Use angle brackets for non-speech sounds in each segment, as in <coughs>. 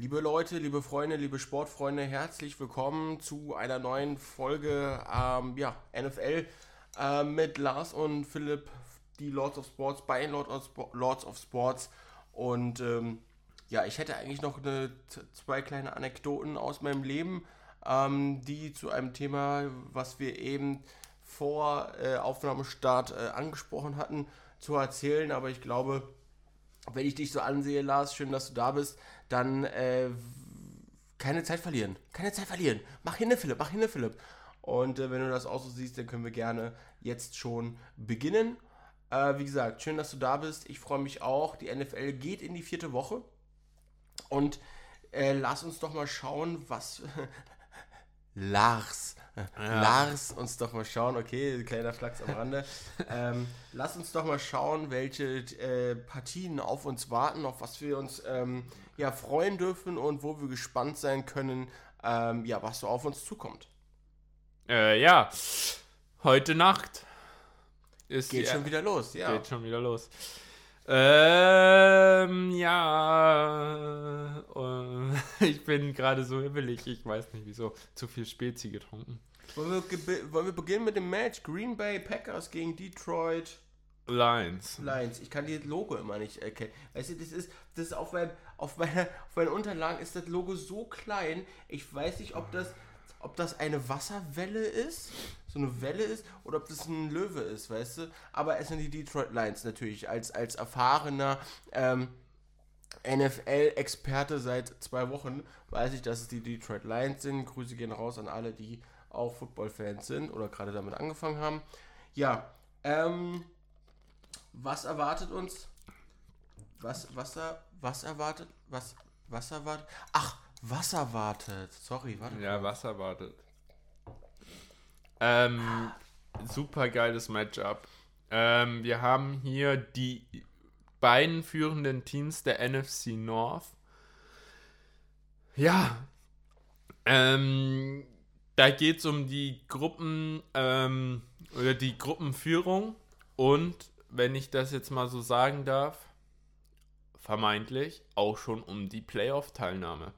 Liebe Leute, liebe Freunde, liebe Sportfreunde, herzlich willkommen zu einer neuen Folge ähm, ja, NFL äh, mit Lars und Philipp, die Lords of Sports bei Lord of Lords of Sports. Und ähm, ja, ich hätte eigentlich noch eine, zwei kleine Anekdoten aus meinem Leben, ähm, die zu einem Thema, was wir eben vor äh, Aufnahmestart äh, angesprochen hatten, zu erzählen. Aber ich glaube, wenn ich dich so ansehe, Lars, schön, dass du da bist, dann äh, keine Zeit verlieren. Keine Zeit verlieren. Mach hin, Philipp, mach hin, Philipp. Und äh, wenn du das auch so siehst, dann können wir gerne jetzt schon beginnen. Äh, wie gesagt, schön, dass du da bist. Ich freue mich auch. Die NFL geht in die vierte Woche. Und äh, lass uns doch mal schauen, was. Lars. Ja. Lars, uns doch mal schauen, okay, kleiner Flachs am Rande. <laughs> ähm, lass uns doch mal schauen, welche äh, Partien auf uns warten, auf was wir uns ähm, ja, freuen dürfen und wo wir gespannt sein können, ähm, ja, was so auf uns zukommt. Äh, ja, heute Nacht ist geht die, schon wieder los, ja. Geht schon wieder los. Ähm, ja. Äh, <laughs> ich bin gerade so hibbelig. Ich weiß nicht wieso. Zu viel Spezi getrunken. Wollen wir, wollen wir beginnen mit dem Match? Green Bay Packers gegen Detroit Lions. Lions. Ich kann das Logo immer nicht erkennen. Weißt du, das ist, das ist auf, mein, auf, meiner, auf meinen Unterlagen ist das Logo so klein. Ich weiß nicht, ob das ob das eine Wasserwelle ist, so eine Welle ist, oder ob das ein Löwe ist, weißt du? Aber es sind die Detroit Lions natürlich, als, als erfahrener ähm, NFL-Experte seit zwei Wochen weiß ich, dass es die Detroit Lions sind. Grüße gehen raus an alle, die auch Football-Fans sind oder gerade damit angefangen haben. Ja, ähm, was erwartet uns? Was, was, was erwartet? Was, was erwartet? Ach, Wasser wartet. Sorry, warte. Ja, Wasser wartet. Ähm, super geiles Matchup. Ähm, wir haben hier die beiden führenden Teams der NFC North. Ja, ähm, da geht es um die Gruppen ähm, oder die Gruppenführung und wenn ich das jetzt mal so sagen darf, vermeintlich auch schon um die Playoff-Teilnahme.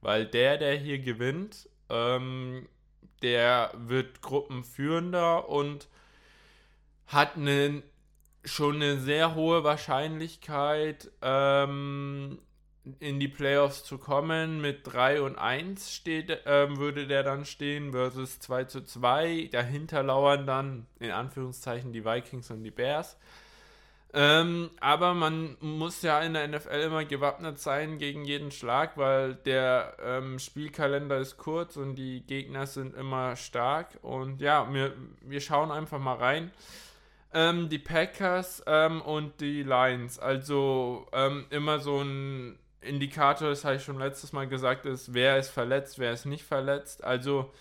Weil der, der hier gewinnt, ähm, der wird Gruppenführender und hat eine, schon eine sehr hohe Wahrscheinlichkeit, ähm, in die Playoffs zu kommen. Mit 3 und 1 steht, ähm, würde der dann stehen versus 2 zu 2. Dahinter lauern dann in Anführungszeichen die Vikings und die Bears. Ähm, aber man muss ja in der NFL immer gewappnet sein gegen jeden Schlag, weil der ähm, Spielkalender ist kurz und die Gegner sind immer stark. Und ja, wir, wir schauen einfach mal rein. Ähm, die Packers ähm, und die Lions. Also ähm, immer so ein Indikator, das habe ich schon letztes Mal gesagt, ist, wer ist verletzt, wer ist nicht verletzt. Also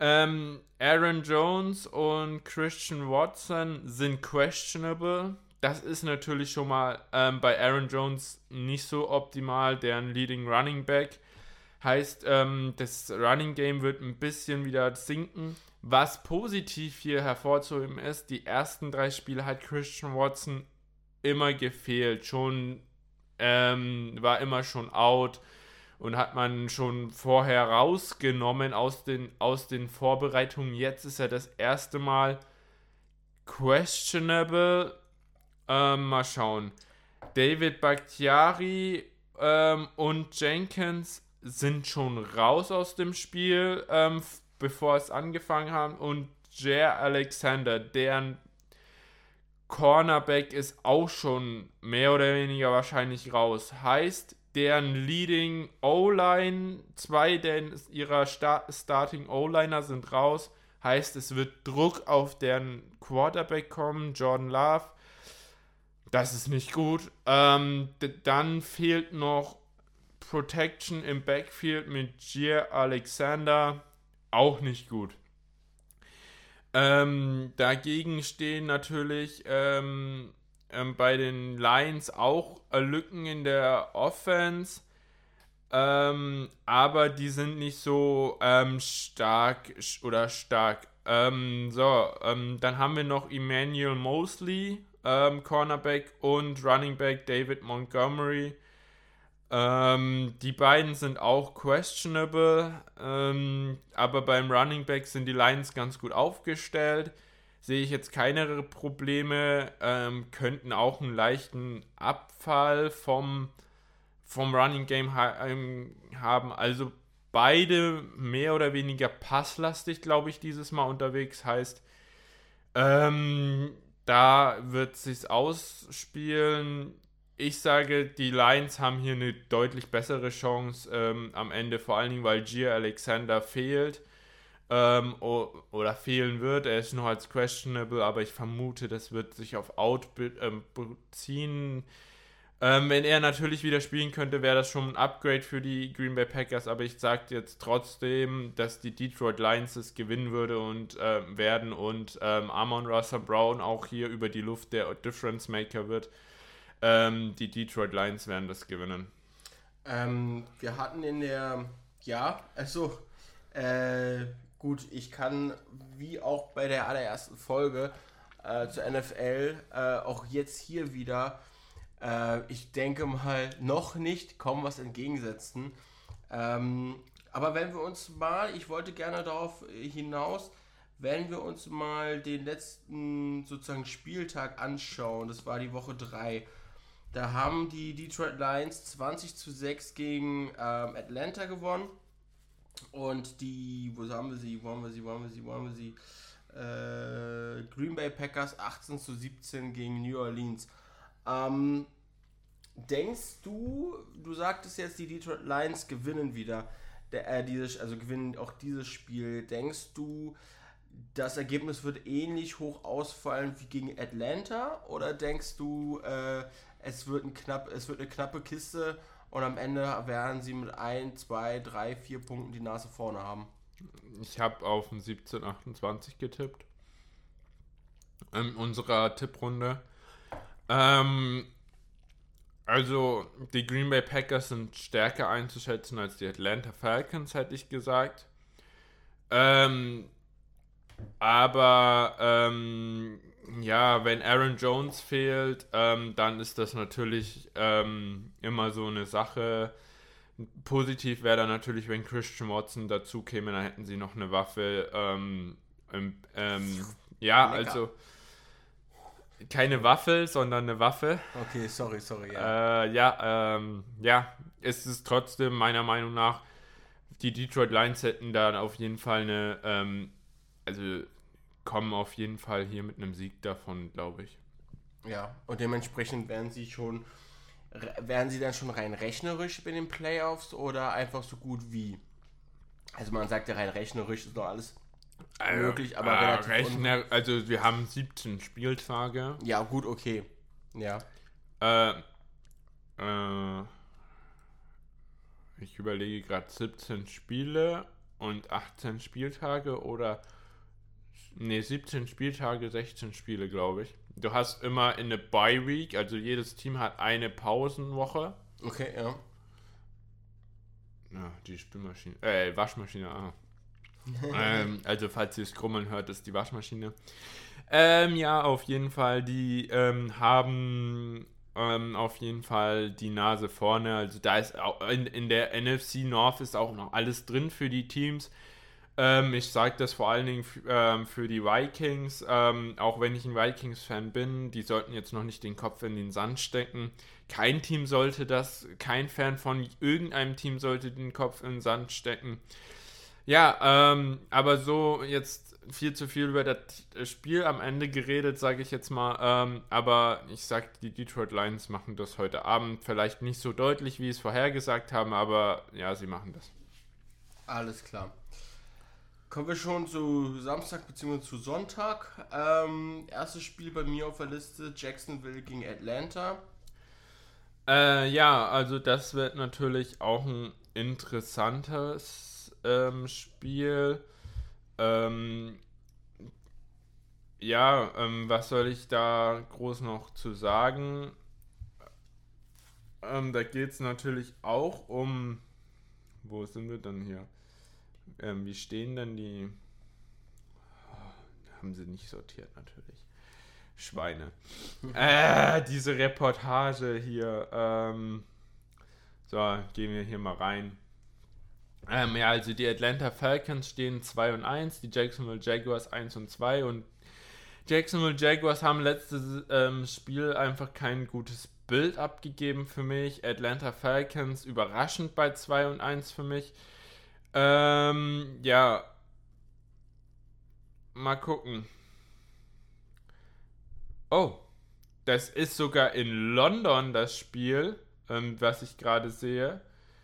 ähm, Aaron Jones und Christian Watson sind questionable das ist natürlich schon mal ähm, bei Aaron Jones nicht so optimal, deren Leading Running Back. Heißt, ähm, das Running Game wird ein bisschen wieder sinken. Was positiv hier hervorzuheben ist, die ersten drei Spiele hat Christian Watson immer gefehlt. Schon ähm, war immer schon out und hat man schon vorher rausgenommen aus den, aus den Vorbereitungen. Jetzt ist er das erste Mal questionable ähm, mal schauen. David Bakhtiari ähm, und Jenkins sind schon raus aus dem Spiel, ähm, bevor es angefangen haben. Und Jair Alexander, deren Cornerback ist auch schon mehr oder weniger wahrscheinlich raus. Heißt, deren Leading O-Line, zwei der ihrer Star Starting O-Liner sind raus. Heißt, es wird Druck auf deren Quarterback kommen, Jordan Love. Das ist nicht gut. Ähm, dann fehlt noch Protection im Backfield mit Gier Alexander. Auch nicht gut. Ähm, dagegen stehen natürlich ähm, ähm, bei den Lions auch äh, Lücken in der Offense. Ähm, aber die sind nicht so ähm, stark oder stark. Ähm, so, dann haben wir noch Emmanuel Mosley ähm, Cornerback und Running Back David Montgomery. Ähm, die beiden sind auch questionable, ähm, aber beim Running Back sind die Lions ganz gut aufgestellt. Sehe ich jetzt keine Probleme, ähm, könnten auch einen leichten Abfall vom, vom Running Game ha ähm, haben. Also beide mehr oder weniger passlastig, glaube ich, dieses Mal unterwegs. Heißt, ähm, da wird sich ausspielen ich sage, die Lions haben hier eine deutlich bessere Chance ähm, am Ende, vor allen Dingen, weil Gier Alexander fehlt ähm, oder fehlen wird. Er ist noch als questionable, aber ich vermute, das wird sich auf Out ähm, beziehen. Wenn er natürlich wieder spielen könnte, wäre das schon ein Upgrade für die Green Bay Packers, aber ich sage jetzt trotzdem, dass die Detroit Lions es gewinnen würde und äh, werden und ähm, Amon Russell Brown auch hier über die Luft der Difference Maker wird. Ähm, die Detroit Lions werden das gewinnen. Ähm, wir hatten in der, ja, also, äh, gut, ich kann wie auch bei der allerersten Folge äh, zur NFL äh, auch jetzt hier wieder, äh, ich denke mal, noch nicht kaum was entgegensetzen. Ähm, aber wenn wir uns mal, ich wollte gerne darauf hinaus, wenn wir uns mal den letzten sozusagen Spieltag anschauen, das war die Woche 3, da haben die Detroit Lions 20 zu 6 gegen ähm, Atlanta gewonnen. Und die, wo haben wir sie, wo haben wir sie, wo haben wir sie, wo haben wir sie? Äh, Green Bay Packers 18 zu 17 gegen New Orleans. Ähm, denkst du, du sagtest jetzt, die Detroit Lions gewinnen wieder, der, äh, dieses, also gewinnen auch dieses Spiel. Denkst du, das Ergebnis wird ähnlich hoch ausfallen wie gegen Atlanta? Oder denkst du, äh, es wird, ein knapp, es wird eine knappe Kiste und am Ende werden sie mit 1, 2, 3, 4 Punkten die Nase vorne haben. Ich habe auf ein 17-28 getippt. In unserer Tipprunde. Ähm, also, die Green Bay Packers sind stärker einzuschätzen als die Atlanta Falcons, hätte ich gesagt. Ähm, aber ähm, ja, wenn Aaron Jones fehlt, ähm, dann ist das natürlich ähm, immer so eine Sache. Positiv wäre dann natürlich, wenn Christian Watson dazu käme, dann hätten sie noch eine Waffe. Ähm, ähm ja, Lecker. also keine Waffe, sondern eine Waffe. Okay, sorry, sorry. Ja, äh, ja, ähm, ja, es ist trotzdem meiner Meinung nach, die Detroit Lions hätten da auf jeden Fall eine, ähm, also kommen auf jeden Fall hier mit einem Sieg davon, glaube ich. Ja, und dementsprechend werden sie schon, werden sie dann schon rein rechnerisch bei den Playoffs oder einfach so gut wie? Also man sagt ja rein rechnerisch ist doch alles also, möglich, aber äh, relativ Rechner, also wir haben 17 Spieltage. Ja, gut, okay. Ja. Äh, äh, ich überlege gerade 17 Spiele und 18 Spieltage oder Ne, 17 Spieltage, 16 Spiele, glaube ich. Du hast immer in eine Bye Week, also jedes Team hat eine Pausenwoche. Okay, ja. Ja, die Spülmaschine, äh, Waschmaschine, ah. Ähm, also, falls ihr es krummeln hört, ist die Waschmaschine. Ähm, ja, auf jeden Fall, die ähm, haben ähm, auf jeden Fall die Nase vorne. Also, da ist auch in, in der NFC North ist auch noch alles drin für die Teams. Ähm, ich sage das vor allen Dingen ähm, für die Vikings, auch wenn ich ein Vikings-Fan bin, die sollten jetzt noch nicht den Kopf in den Sand stecken. Kein Team sollte das, kein Fan von irgendeinem Team sollte den Kopf in den Sand stecken. Ja, ähm, aber so jetzt viel zu viel über das Spiel am Ende geredet, sage ich jetzt mal. Ähm, aber ich sage, die Detroit Lions machen das heute Abend. Vielleicht nicht so deutlich, wie es vorhergesagt haben, aber ja, sie machen das. Alles klar. Kommen wir schon zu Samstag bzw. zu Sonntag. Ähm, erstes Spiel bei mir auf der Liste: Jacksonville gegen Atlanta. Äh, ja, also das wird natürlich auch ein interessantes ähm, Spiel. Ähm, ja, ähm, was soll ich da groß noch zu sagen? Ähm, da geht es natürlich auch um. Wo sind wir denn hier? Ähm, wie stehen denn die? Oh, haben sie nicht sortiert natürlich. Schweine. <laughs> äh, diese Reportage hier. Ähm, So, gehen wir hier mal rein. Ähm, ja, also die Atlanta Falcons stehen 2 und 1, die Jacksonville Jaguars 1 und 2 und Jacksonville Jaguars haben letztes ähm, Spiel einfach kein gutes Bild abgegeben für mich. Atlanta Falcons überraschend bei 2 und 1 für mich. Ähm, ja. Mal gucken. Oh, das ist sogar in London das Spiel, ähm, was ich gerade sehe.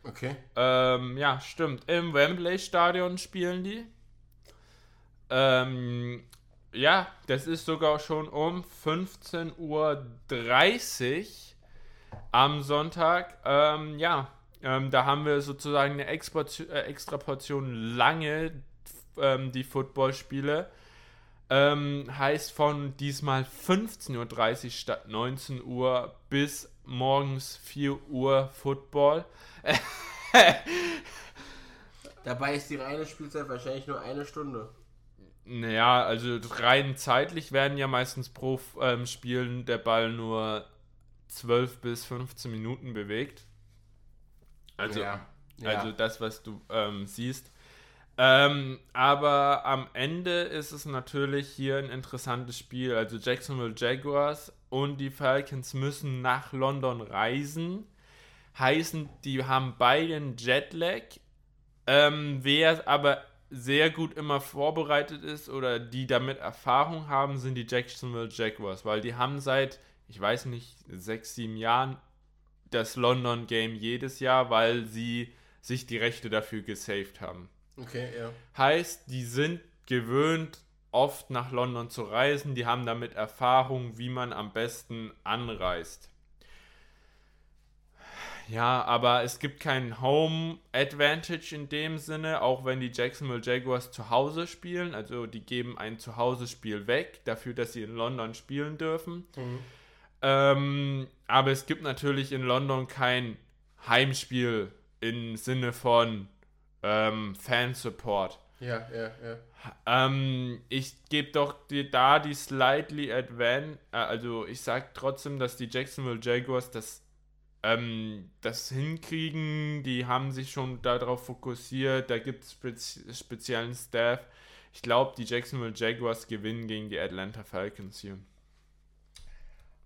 Okay. Ähm, ja, stimmt. Im Wembley Stadion spielen die. Ähm, ja, das ist sogar schon um 15.30 Uhr am Sonntag. Ähm, ja, ähm, da haben wir sozusagen eine extra, äh, extra Portion lange ähm, die Footballspiele. Ähm, heißt von diesmal 15.30 Uhr statt 19 Uhr bis morgens 4 Uhr Football. <laughs> Dabei ist die reine Spielzeit wahrscheinlich nur eine Stunde. Naja, also rein zeitlich werden ja meistens pro ähm, Spielen der Ball nur 12 bis 15 Minuten bewegt. Also, ja, ja. also das, was du ähm, siehst. Ähm, aber am Ende ist es natürlich hier ein interessantes Spiel. Also Jacksonville Jaguars und die Falcons müssen nach London reisen. Heißen, die haben beide einen Jetlag. Ähm, wer aber sehr gut immer vorbereitet ist oder die damit Erfahrung haben, sind die Jacksonville Jaguars, weil die haben seit, ich weiß nicht, sechs, sieben Jahren das London Game jedes Jahr, weil sie sich die Rechte dafür gesaved haben. Okay, ja. Heißt, die sind gewöhnt, oft nach London zu reisen, die haben damit Erfahrung, wie man am besten anreist. Ja, aber es gibt keinen Home Advantage in dem Sinne, auch wenn die Jacksonville Jaguars zu Hause spielen. Also die geben ein Zuhause-Spiel weg, dafür, dass sie in London spielen dürfen. Mhm. Ähm, aber es gibt natürlich in London kein Heimspiel im Sinne von ähm, Fansupport. Ja, ja, ja. Ähm, ich gebe doch die, da die slightly advan, äh, also ich sage trotzdem, dass die Jacksonville Jaguars das ähm, das hinkriegen. Die haben sich schon darauf fokussiert. Da gibt es spezi speziellen Staff. Ich glaube, die Jacksonville Jaguars gewinnen gegen die Atlanta Falcons hier.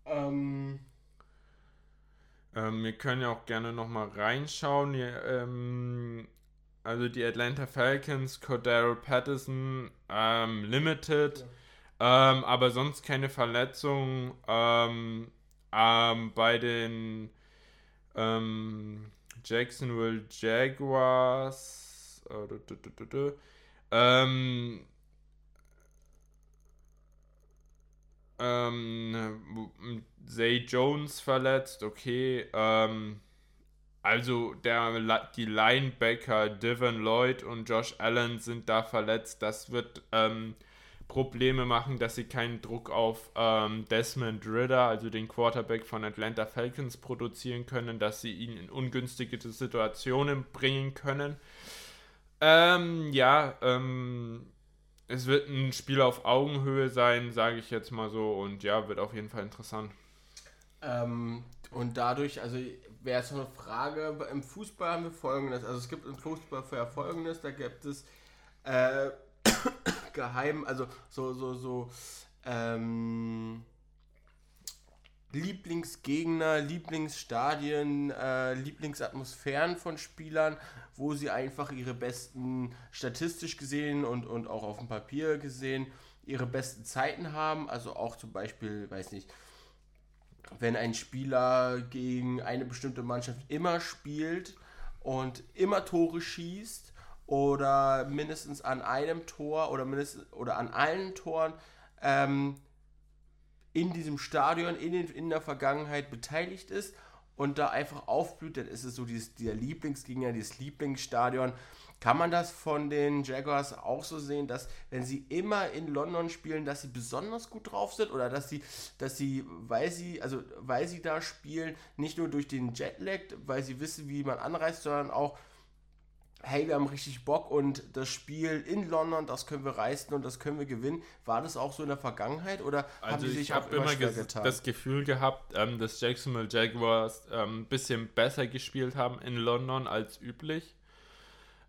Ähm. Ähm, wir können ja auch gerne nochmal reinschauen. Hier, ähm, also die Atlanta Falcons, Cordero Patterson, ähm, Limited, ja. ähm, aber sonst keine Verletzungen. Ähm, ähm, bei den ähm, Jacksonville Jaguars. Äh, ähm, ähm, Zay Jones verletzt, okay. Ähm, also der, die Linebacker Devin Lloyd und Josh Allen sind da verletzt. Das wird ähm, Probleme machen, dass sie keinen Druck auf ähm, Desmond Ritter, also den Quarterback von Atlanta Falcons, produzieren können, dass sie ihn in ungünstige Situationen bringen können. Ähm, ja, ähm, es wird ein Spiel auf Augenhöhe sein, sage ich jetzt mal so, und ja, wird auf jeden Fall interessant. Ähm, und dadurch, also wäre es eine Frage, im Fußball haben wir folgendes, also es gibt im Fußball für folgendes, da gibt es äh, <coughs> geheim, also so, so, so, ähm, Lieblingsgegner, Lieblingsstadien, äh, Lieblingsatmosphären von Spielern, wo sie einfach ihre besten, statistisch gesehen und, und auch auf dem Papier gesehen, ihre besten Zeiten haben. Also auch zum Beispiel, weiß nicht, wenn ein Spieler gegen eine bestimmte Mannschaft immer spielt und immer Tore schießt, oder mindestens an einem Tor oder mindestens oder an allen Toren ähm, in diesem Stadion in, den, in der Vergangenheit beteiligt ist und da einfach aufblüht, dann ist es so dieses, dieser Lieblingsgegner, dieses Lieblingsstadion. Kann man das von den Jaguars auch so sehen, dass wenn sie immer in London spielen, dass sie besonders gut drauf sind oder dass sie, dass sie, weil sie, also weil sie da spielen, nicht nur durch den Jetlag, weil sie wissen, wie man anreist, sondern auch hey, wir haben richtig Bock und das Spiel in London, das können wir reißen und das können wir gewinnen. War das auch so in der Vergangenheit oder also haben die sich hab auch immer schwer getan? das Gefühl gehabt, ähm, dass Jacksonville Jaguars ähm, ein bisschen besser gespielt haben in London als üblich.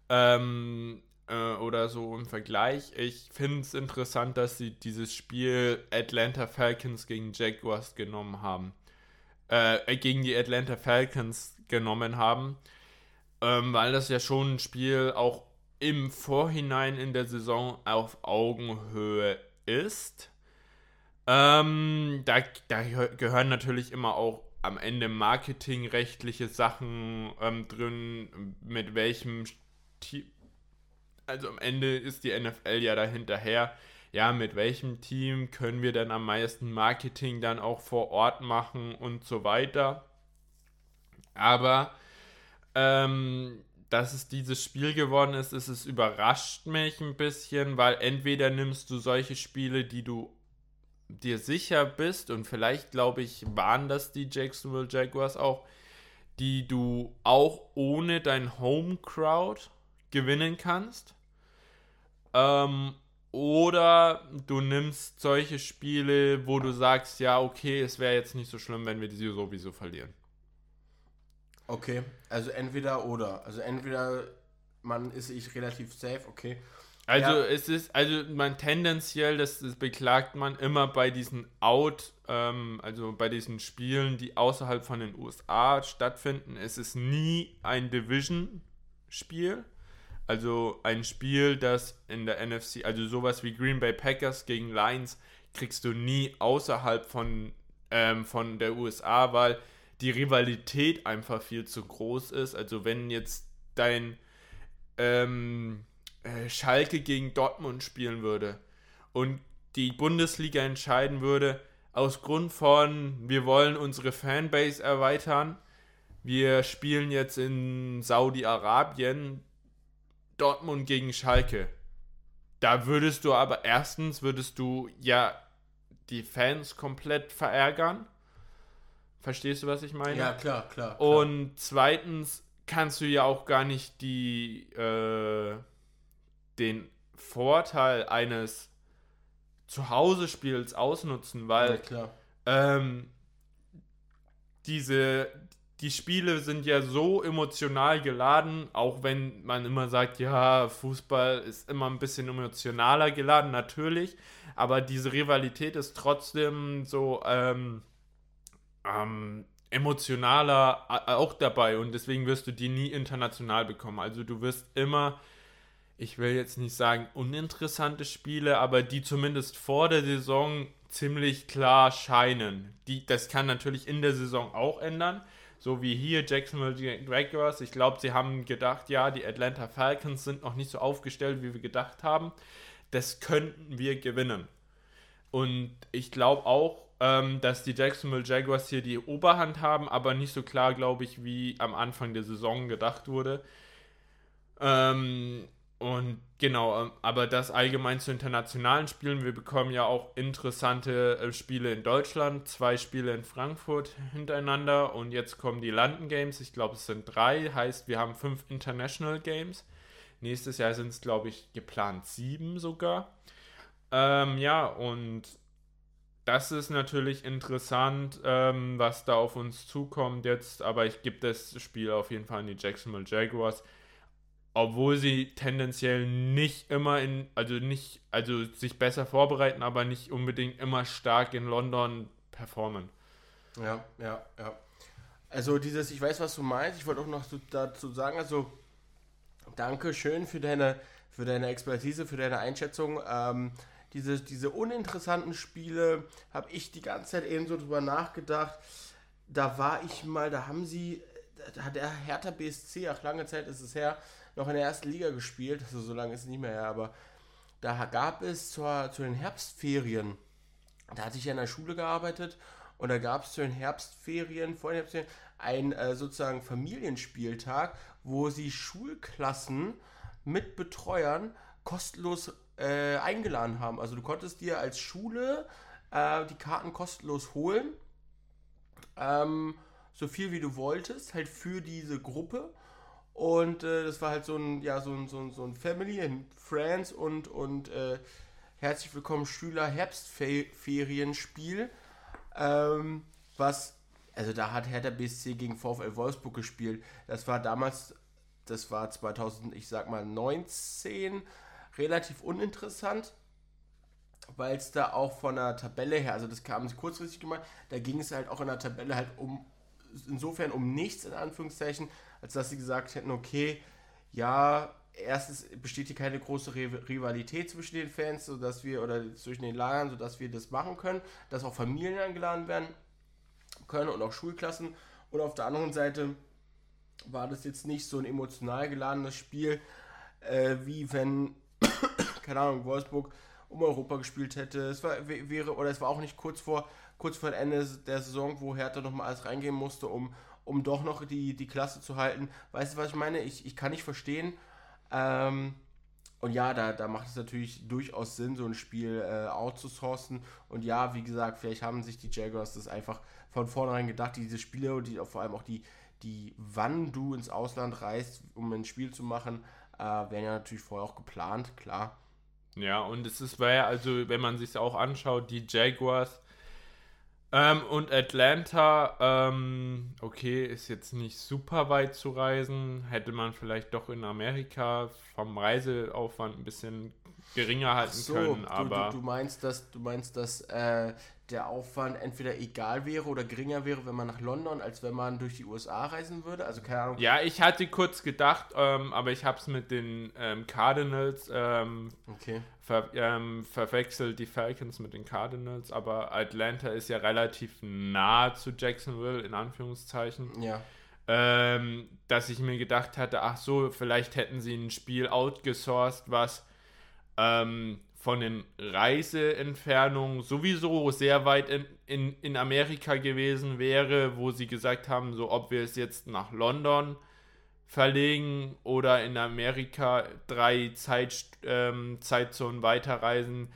Ähm, äh, oder so im Vergleich. Ich finde es interessant, dass sie dieses Spiel Atlanta Falcons gegen Jaguars genommen haben. Äh, gegen die Atlanta Falcons genommen haben ähm, weil das ja schon ein Spiel auch im Vorhinein in der Saison auf Augenhöhe ist. Ähm, da, da gehören natürlich immer auch am Ende marketingrechtliche Sachen ähm, drin, mit welchem Team. Also am Ende ist die NFL ja dahinterher. Ja, mit welchem Team können wir dann am meisten Marketing dann auch vor Ort machen und so weiter. Aber ähm, dass es dieses Spiel geworden ist, ist es überrascht mich ein bisschen, weil entweder nimmst du solche Spiele, die du dir sicher bist und vielleicht glaube ich waren das die Jacksonville Jaguars auch, die du auch ohne dein Home Crowd gewinnen kannst. Ähm, oder du nimmst solche Spiele, wo du sagst, ja, okay, es wäre jetzt nicht so schlimm, wenn wir die sowieso verlieren. Okay, also entweder oder. Also entweder man ist ich relativ safe, okay. Also ja. es ist, also man tendenziell, das, das beklagt man immer bei diesen Out, ähm, also bei diesen Spielen, die außerhalb von den USA stattfinden, es ist nie ein Division-Spiel. Also ein Spiel, das in der NFC, also sowas wie Green Bay Packers gegen Lions, kriegst du nie außerhalb von, ähm, von der USA, weil die Rivalität einfach viel zu groß ist. Also wenn jetzt dein ähm, äh, Schalke gegen Dortmund spielen würde und die Bundesliga entscheiden würde, aus Grund von, wir wollen unsere Fanbase erweitern, wir spielen jetzt in Saudi-Arabien Dortmund gegen Schalke. Da würdest du aber erstens, würdest du ja die Fans komplett verärgern Verstehst du, was ich meine? Ja, klar, klar. klar. Und zweitens kannst du ja auch gar nicht die, äh, den Vorteil eines Zuhause-Spiels ausnutzen, weil ja, ähm, diese, die Spiele sind ja so emotional geladen, auch wenn man immer sagt, ja, Fußball ist immer ein bisschen emotionaler geladen, natürlich, aber diese Rivalität ist trotzdem so, ähm, ähm, emotionaler auch dabei und deswegen wirst du die nie international bekommen. Also du wirst immer, ich will jetzt nicht sagen uninteressante Spiele, aber die zumindest vor der Saison ziemlich klar scheinen. Die, das kann natürlich in der Saison auch ändern. So wie hier Jacksonville Jaguars. Ich glaube, sie haben gedacht, ja, die Atlanta Falcons sind noch nicht so aufgestellt, wie wir gedacht haben. Das könnten wir gewinnen. Und ich glaube auch, ähm, dass die Jacksonville Jaguars hier die Oberhand haben, aber nicht so klar, glaube ich, wie am Anfang der Saison gedacht wurde. Ähm, und genau, ähm, aber das allgemein zu internationalen Spielen. Wir bekommen ja auch interessante äh, Spiele in Deutschland, zwei Spiele in Frankfurt hintereinander und jetzt kommen die London Games. Ich glaube, es sind drei, heißt, wir haben fünf International Games. Nächstes Jahr sind es, glaube ich, geplant sieben sogar. Ähm, ja, und das ist natürlich interessant, ähm, was da auf uns zukommt jetzt, aber ich gebe das Spiel auf jeden Fall an die Jacksonville Jaguars. Obwohl sie tendenziell nicht immer in, also nicht, also sich besser vorbereiten, aber nicht unbedingt immer stark in London performen. Ja, ja, ja. Also dieses, ich weiß, was du meinst, ich wollte auch noch dazu sagen, also danke schön für deine, für deine Expertise, für deine Einschätzung. Ähm, diese, diese uninteressanten Spiele, habe ich die ganze Zeit eben so drüber nachgedacht. Da war ich mal, da haben sie, da hat der Hertha BSC, ach lange Zeit ist es her, noch in der ersten Liga gespielt, also so lange ist es nicht mehr her, aber da gab es zur, zu den Herbstferien, da hatte ich ja in der Schule gearbeitet und da gab es zu den Herbstferien, vor den Herbstferien, einen äh, sozusagen Familienspieltag, wo sie Schulklassen mit Betreuern kostenlos äh, eingeladen haben. Also du konntest dir als Schule äh, die Karten kostenlos holen. Ähm, so viel wie du wolltest, halt für diese Gruppe. Und äh, das war halt so ein, ja, so ein, so ein, so ein Family and Friends und, und äh, herzlich willkommen Schüler Herbstferienspiel. Ähm, was, also da hat Hertha BSC gegen VfL Wolfsburg gespielt. Das war damals, das war 2000, ich sag mal 19, relativ uninteressant weil es da auch von der Tabelle her, also das kam kurzfristig gemacht, da ging es halt auch in der Tabelle halt um, insofern um nichts in Anführungszeichen, als dass sie gesagt hätten, okay, ja, erstens besteht hier keine große Rivalität zwischen den Fans, sodass wir, oder zwischen den Lagern, sodass wir das machen können, dass auch Familien eingeladen werden können und auch Schulklassen. Und auf der anderen Seite war das jetzt nicht so ein emotional geladenes Spiel, äh, wie wenn, <coughs> keine Ahnung, Wolfsburg um Europa gespielt hätte. Es war, wäre, oder es war auch nicht kurz vor, kurz vor Ende der Saison, wo Hertha nochmal alles reingehen musste, um, um doch noch die, die Klasse zu halten. Weißt du, was ich meine? Ich, ich kann nicht verstehen. Ähm, und ja, da, da macht es natürlich durchaus Sinn, so ein Spiel äh, outzusourcen. Und ja, wie gesagt, vielleicht haben sich die Jaguars das einfach von vornherein gedacht, diese Spiele und die, vor allem auch die, die, wann du ins Ausland reist, um ein Spiel zu machen, äh, werden ja natürlich vorher auch geplant, klar. Ja, und es ist, weil, also, wenn man sich auch anschaut, die Jaguars ähm, und Atlanta, ähm, okay, ist jetzt nicht super weit zu reisen. Hätte man vielleicht doch in Amerika vom Reiseaufwand ein bisschen geringer halten so, können. Aber du, du, meinst, dass du meinst, dass äh, der Aufwand entweder egal wäre oder geringer wäre, wenn man nach London, als wenn man durch die USA reisen würde? Also keine Ahnung. Ja, ich hatte kurz gedacht, ähm, aber ich habe es mit den ähm, Cardinals ähm, okay. ver ähm, verwechselt, die Falcons mit den Cardinals, aber Atlanta ist ja relativ nah zu Jacksonville, in Anführungszeichen. Ja. Ähm, dass ich mir gedacht hatte, ach so, vielleicht hätten sie ein Spiel outgesourced, was von den Reiseentfernungen sowieso sehr weit in, in, in Amerika gewesen wäre, wo sie gesagt haben, so ob wir es jetzt nach London verlegen oder in Amerika drei Zeit, ähm, Zeitzonen weiterreisen.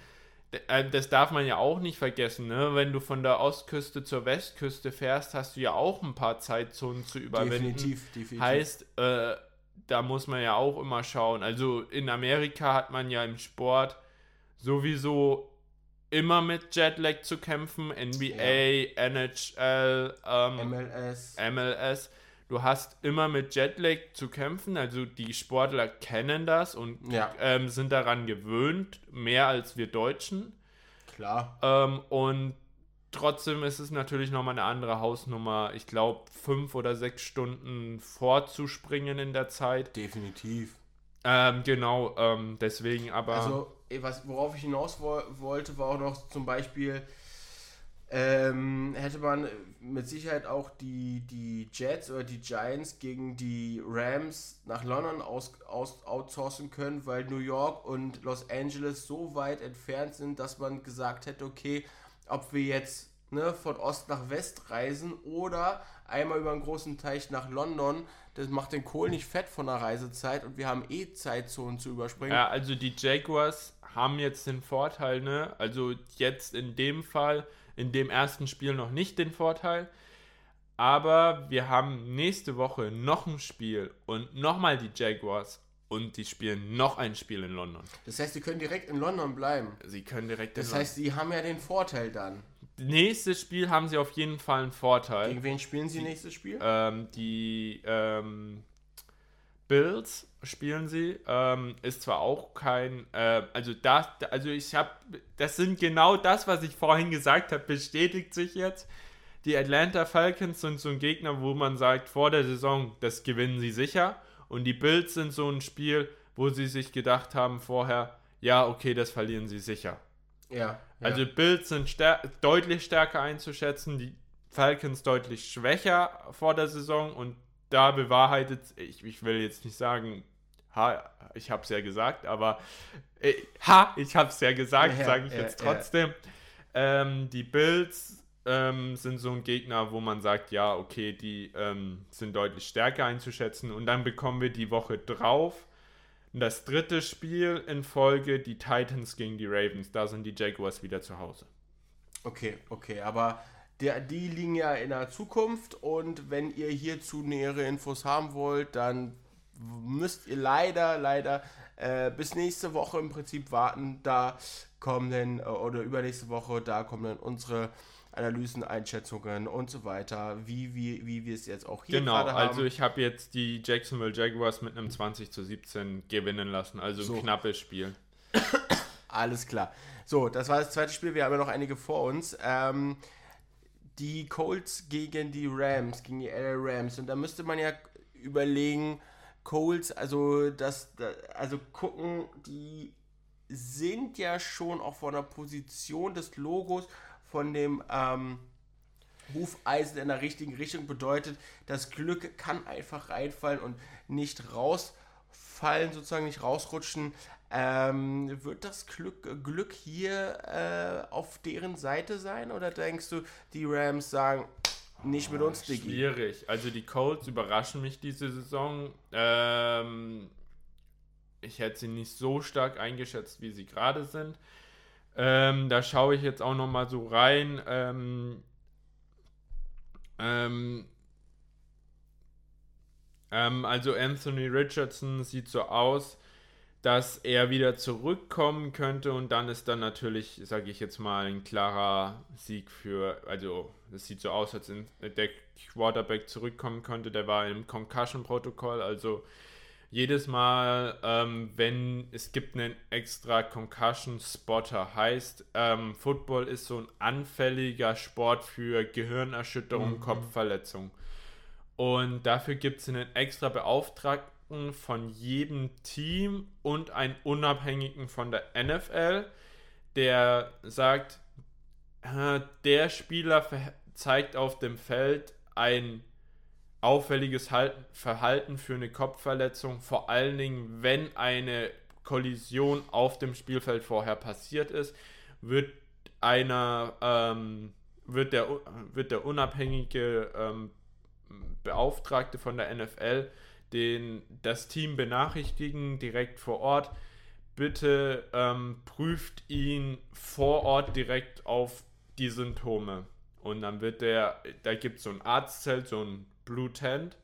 Äh, das darf man ja auch nicht vergessen, ne? Wenn du von der Ostküste zur Westküste fährst, hast du ja auch ein paar Zeitzonen zu überwinden. Definitiv, definitiv. Heißt, äh, da muss man ja auch immer schauen. Also in Amerika hat man ja im Sport sowieso immer mit Jetlag zu kämpfen. NBA, ja. NHL, ähm, MLS. MLS. Du hast immer mit Jetlag zu kämpfen. Also die Sportler kennen das und ja. ähm, sind daran gewöhnt, mehr als wir Deutschen. Klar. Ähm, und trotzdem ist es natürlich nochmal eine andere Hausnummer. Ich glaube, fünf oder sechs Stunden vorzuspringen in der Zeit. Definitiv. Ähm, genau, ähm, deswegen aber. Also, was, worauf ich hinaus wo wollte, war auch noch zum Beispiel, ähm, hätte man mit Sicherheit auch die, die Jets oder die Giants gegen die Rams nach London aus, aus, outsourcen können, weil New York und Los Angeles so weit entfernt sind, dass man gesagt hätte, okay, ob wir jetzt ne, von Ost nach West reisen oder einmal über einen großen Teich nach London. Das macht den Kohl nicht fett von der Reisezeit und wir haben eh Zeitzonen zu überspringen. Ja, also die Jaguars haben jetzt den Vorteil, ne? Also jetzt in dem Fall, in dem ersten Spiel noch nicht den Vorteil. Aber wir haben nächste Woche noch ein Spiel und nochmal die Jaguars und die spielen noch ein Spiel in London. Das heißt, sie können direkt in London bleiben. Sie können direkt das in London. Das heißt, sie haben ja den Vorteil dann nächstes Spiel haben sie auf jeden Fall einen Vorteil. Gegen wen spielen sie nächstes Spiel? Ähm, die ähm, Bills spielen sie. Ähm, ist zwar auch kein, äh, also das, also ich habe, das sind genau das, was ich vorhin gesagt habe, bestätigt sich jetzt. Die Atlanta Falcons sind so ein Gegner, wo man sagt, vor der Saison, das gewinnen sie sicher. Und die Bills sind so ein Spiel, wo sie sich gedacht haben vorher, ja, okay, das verlieren sie sicher. Ja. Also Bills sind stär deutlich stärker einzuschätzen, die Falcons deutlich schwächer vor der Saison und da bewahrheitet, ich, ich will jetzt nicht sagen, ha, ich habe es ja gesagt, aber äh, ha, ich habe es ja gesagt, ja, sage ich ja, jetzt trotzdem. Ja. Ähm, die Bills ähm, sind so ein Gegner, wo man sagt, ja, okay, die ähm, sind deutlich stärker einzuschätzen und dann bekommen wir die Woche drauf das dritte Spiel in Folge die Titans gegen die Ravens. Da sind die Jaguars wieder zu Hause. Okay, okay, aber der, die liegen ja in der Zukunft und wenn ihr hierzu nähere Infos haben wollt, dann müsst ihr leider, leider äh, bis nächste Woche im Prinzip warten. Da kommen dann, äh, oder übernächste Woche, da kommen dann unsere Analysen, Einschätzungen und so weiter, wie, wie, wie wir es jetzt auch hier Genau, gerade haben. also ich habe jetzt die Jacksonville Jaguars mit einem 20 zu 17 gewinnen lassen, also So. ein knappes Spiel. Alles klar. So, das war das zweite Spiel. Wir haben ja noch einige vor uns. Ähm, die Colts gegen die Rams, gegen die LA Rams. Und da müsste man ja überlegen, Colts, also das, da- also gucken, die sind ja schon auch von der Position des Logos, von dem ähm, Hufeisen in der richtigen Richtung bedeutet, das Glück kann einfach reinfallen und nicht rausfallen, sozusagen nicht rausrutschen. Ähm, wird das Glück, Glück hier äh, auf deren Seite sein oder denkst du, die Rams sagen, nicht mit uns, Diggi? Schwierig. Also die Colts überraschen mich diese Saison. Ähm, ich hätte sie nicht so stark eingeschätzt, wie sie gerade sind. Ähm, da schaue ich jetzt auch noch mal so rein. Ähm, ähm, ähm, also Anthony Richardson sieht so aus, dass er wieder zurückkommen könnte und dann ist dann natürlich, sage ich jetzt mal, ein klarer Sieg für, also es sieht so aus, als der Quarterback zurückkommen könnte, der war im Concussion-Protokoll, also jedes Mal, ähm, wenn es gibt einen extra Concussion-Spotter, heißt, ähm, Football ist so ein anfälliger Sport für Gehirnerschütterung, Mhm. Kopfverletzung. Und dafür gibt es einen extra Beauftragten von jedem Team und einen Unabhängigen von der NFL, der sagt, der Spieler zeigt auf dem Feld ein auffälliges Halt- Verhalten für eine Kopfverletzung, vor allen Dingen, wenn eine Kollision auf dem Spielfeld vorher passiert ist, wird einer, ähm, wird der, wird der unabhängige ähm, Beauftragte von der NFL den, das Team benachrichtigen direkt vor Ort. Bitte ähm, prüft ihn vor Ort direkt auf die Symptome. Und dann wird der, da gibt es so ein Arztzelt, so ein Blue Tent.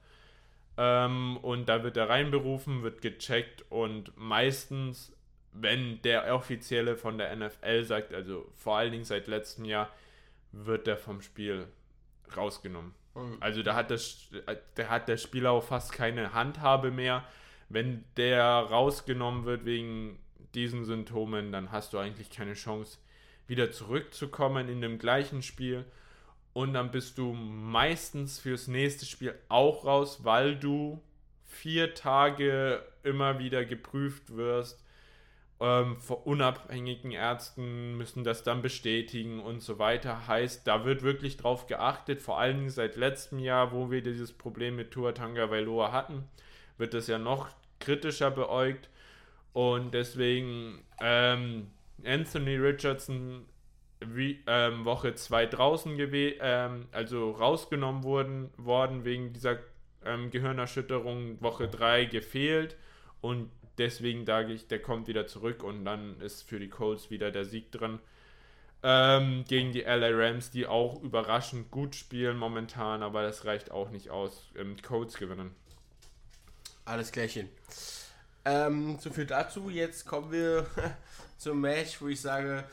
Ähm, und da wird er reinberufen, wird gecheckt und meistens, wenn der Offizielle von der NFL sagt, also vor allen Dingen seit letztem Jahr, wird der vom Spiel rausgenommen. Mhm. Also da hat, das, da hat der Spieler auch fast keine Handhabe mehr. Wenn der rausgenommen wird wegen diesen Symptomen, dann hast du eigentlich keine Chance, wieder zurückzukommen in dem gleichen Spiel. Und dann bist du meistens fürs nächste Spiel auch raus, weil du vier Tage immer wieder geprüft wirst. Ähm, unabhängigen Ärzten müssen das dann bestätigen und so weiter. Heißt, da wird wirklich drauf geachtet, vor allen Dingen seit letztem Jahr, wo wir dieses Problem mit Tua Tanga Vailoa hatten, wird das ja noch kritischer beäugt. Und deswegen ähm, Anthony Richardson wie, ähm, Woche 2 draußen gewesen, ähm, also rausgenommen wurden, worden wegen dieser ähm, Gehirnerschütterung, Woche 3 gefehlt und deswegen sage ich, der kommt wieder zurück und dann ist für die Colts wieder der Sieg drin. Ähm, gegen die LA Rams, die auch überraschend gut spielen momentan, aber das reicht auch nicht aus. Ähm, Colts gewinnen. Alles klärchen. Ähm, so viel dazu. Jetzt kommen wir <laughs> zum Match, wo ich sage,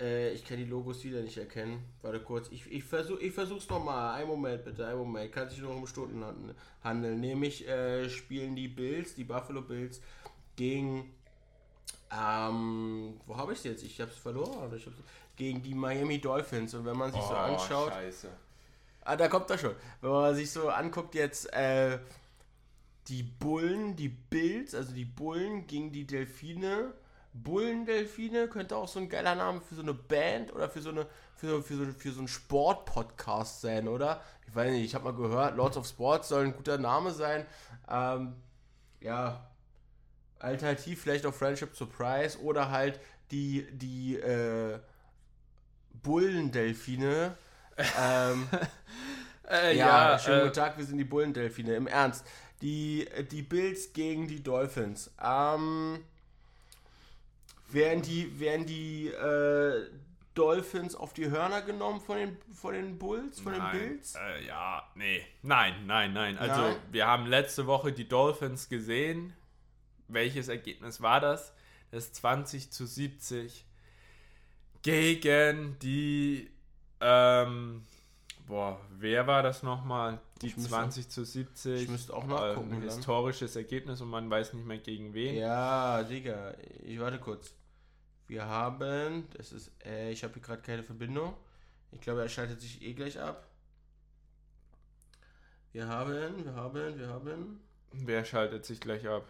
äh, ich kann die Logos wieder nicht erkennen. Warte kurz. Ich, ich, versuch, ich versuch's nochmal. Einen Moment bitte, einen Moment. Kann sich nur um Stunden han- handeln. Nämlich äh, spielen die Bills, die Buffalo Bills, gegen. Ähm, wo habe ich jetzt? Ich hab's verloren. Oder ich hab's, gegen die Miami Dolphins. Und wenn man sich so anschaut. Scheiße. Ah, da kommt er schon. Wenn man sich so anguckt jetzt, äh, die Bullen, die Bills, also die Bullen gegen die Delfine. Bullendelfine könnte auch so ein geiler Name für so eine Band oder für so eine für, so- für, so, für so einen Sport-Podcast sein, oder? Ich weiß nicht, ich habe mal gehört, Lords of Sports soll ein guter Name sein. Ähm, ja, alternativ vielleicht auch Friendship Surprise oder halt die, die äh, Bullendelfine. ähm, <laughs> Äh, ja, ja, schönen äh, guten Tag, wir sind die Bullendelfine. Im Ernst. Die, die Bills gegen die Dolphins. Ähm, wären die, wären die, äh, Dolphins auf die Hörner genommen von den, von den Bulls, von nein, den Bills? Äh, ja, nee. Nein, nein, nein. Also, Nein? wir haben letzte Woche die Dolphins gesehen. Welches Ergebnis war das? Das 20 zu 70 gegen die. Ähm, boah, wer war das nochmal? Die Ich müsste- 20 zu 70. ich müsste auch äh, nachgucken Ein dann. historisches Ergebnis und man weiß nicht mehr gegen wen. Ja, Digga, ich warte kurz. Wir haben, das ist, äh, ich habe hier gerade keine Verbindung. Ich glaube, er schaltet sich eh gleich ab. Wir haben, wir haben, wir haben. Wer schaltet sich gleich ab?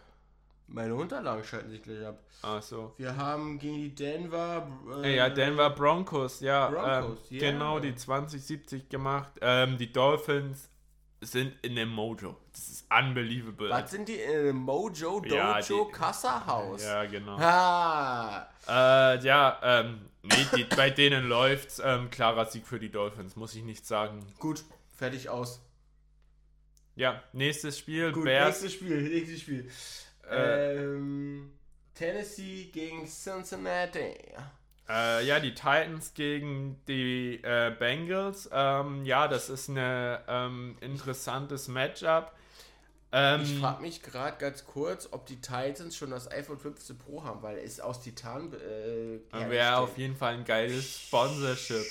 Meine Unterlagen schalten sich gleich ab. Ach so. Wir haben gegen die Denver. Äh, ja, Denver Broncos, ja. Broncos, ähm, ja. Genau, die 2070 gemacht. Ähm, die Dolphins sind in dem Mojo. Das ist unbelievable. Was sind die in einem Mojo Dojo Ja, die- Kassa Haus? Ja, genau. Ha! Äh, ja, ähm, nee, die, bei denen <laughs> läuft's. Ähm, klarer Sieg für die Dolphins, muss ich nicht sagen. Gut, fertig aus. Ja, nächstes Spiel, Gut, Bears. nächstes Spiel, nächstes Spiel. Äh, ähm, Tennessee gegen Cincinnati. Äh, ja, die Titans gegen die äh, Bengals. Ähm, ja, das ist ein ähm, interessantes Matchup. Ähm, Ich frage mich gerade ganz kurz, ob die Titans schon das iPhone 15 Pro haben, weil es aus Titan äh, Wäre auf jeden Fall ein geiles Sponsorship.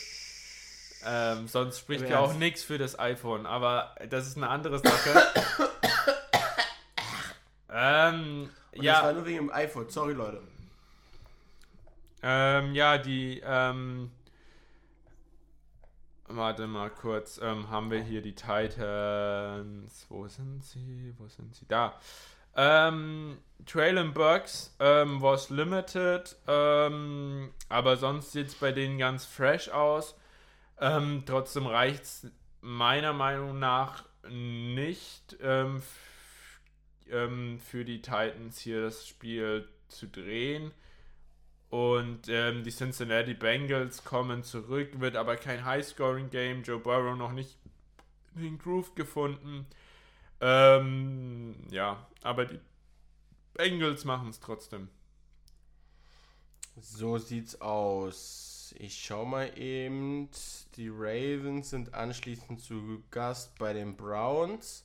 Ähm, sonst spricht ja auch nichts für das iPhone, aber das ist eine andere Sache. <coughs> <coughs> ähm, Und Das war ja, nur wegen dem iPhone, sorry Leute. ähm, ja, die, ähm, warte mal kurz, ähm, haben wir hier die Titans, wo sind sie, wo sind sie, da. Ähm, Traylon Burks ähm, was limited, ähm, aber sonst sieht es bei denen ganz fresh aus. Ähm, trotzdem reicht es meiner Meinung nach nicht ähm, ähm, für die Titans hier das Spiel zu drehen. Und ähm, die Cincinnati Bengals kommen zurück, wird aber kein High-Scoring-Game. Joe Burrow noch nicht den Groove gefunden. Ähm, ja, aber die Bengals machen es trotzdem. So sieht's aus. Ich schau mal eben. Die Ravens sind anschließend zu Gast bei den Browns.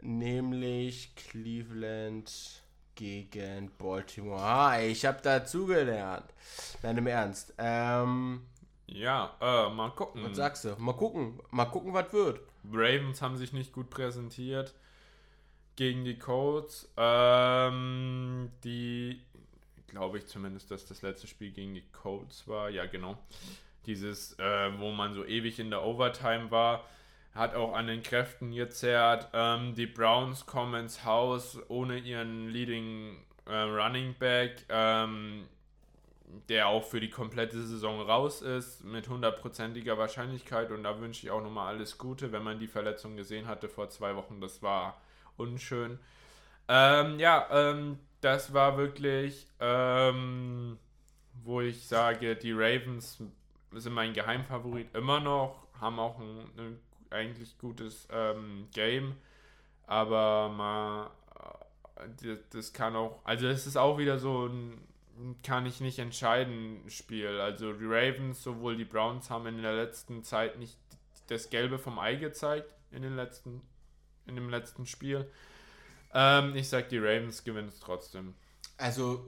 Nämlich Cleveland gegen Baltimore. Ah, ich habe dazugelernt. Nein, im Ernst. Ähm, Ja, äh, mal gucken. was sagst du? Mal gucken. Mal gucken, was wird. Ravens haben sich nicht gut präsentiert gegen die Colts. Ähm, die, glaube ich zumindest, dass das letzte Spiel gegen die Colts war. Ja, genau. Dieses, äh, wo man so ewig in der Overtime war, hat auch an den Kräften gezerrt. Ähm, die Browns kommen ins Haus ohne ihren Leading äh, Running Back. Ähm, der auch für die komplette Saison raus ist, mit hundertprozentiger Wahrscheinlichkeit. Und da wünsche ich auch nochmal alles Gute, wenn man die Verletzung gesehen hatte vor zwei Wochen. Das war unschön. Ähm, ja, ähm, das war wirklich, ähm, wo ich sage, die Ravens sind mein Geheimfavorit immer noch, haben auch ein, ein eigentlich gutes ähm, Game, aber mal, äh, das, das kann auch, also es ist auch wieder so ein kann ich nicht entscheiden Spiel. Also die Ravens, sowohl die Browns haben in der letzten Zeit nicht das Gelbe vom Ei gezeigt in den letzten, in dem letzten Spiel. Ähm, ich sag, die Ravens gewinnen es trotzdem. Also,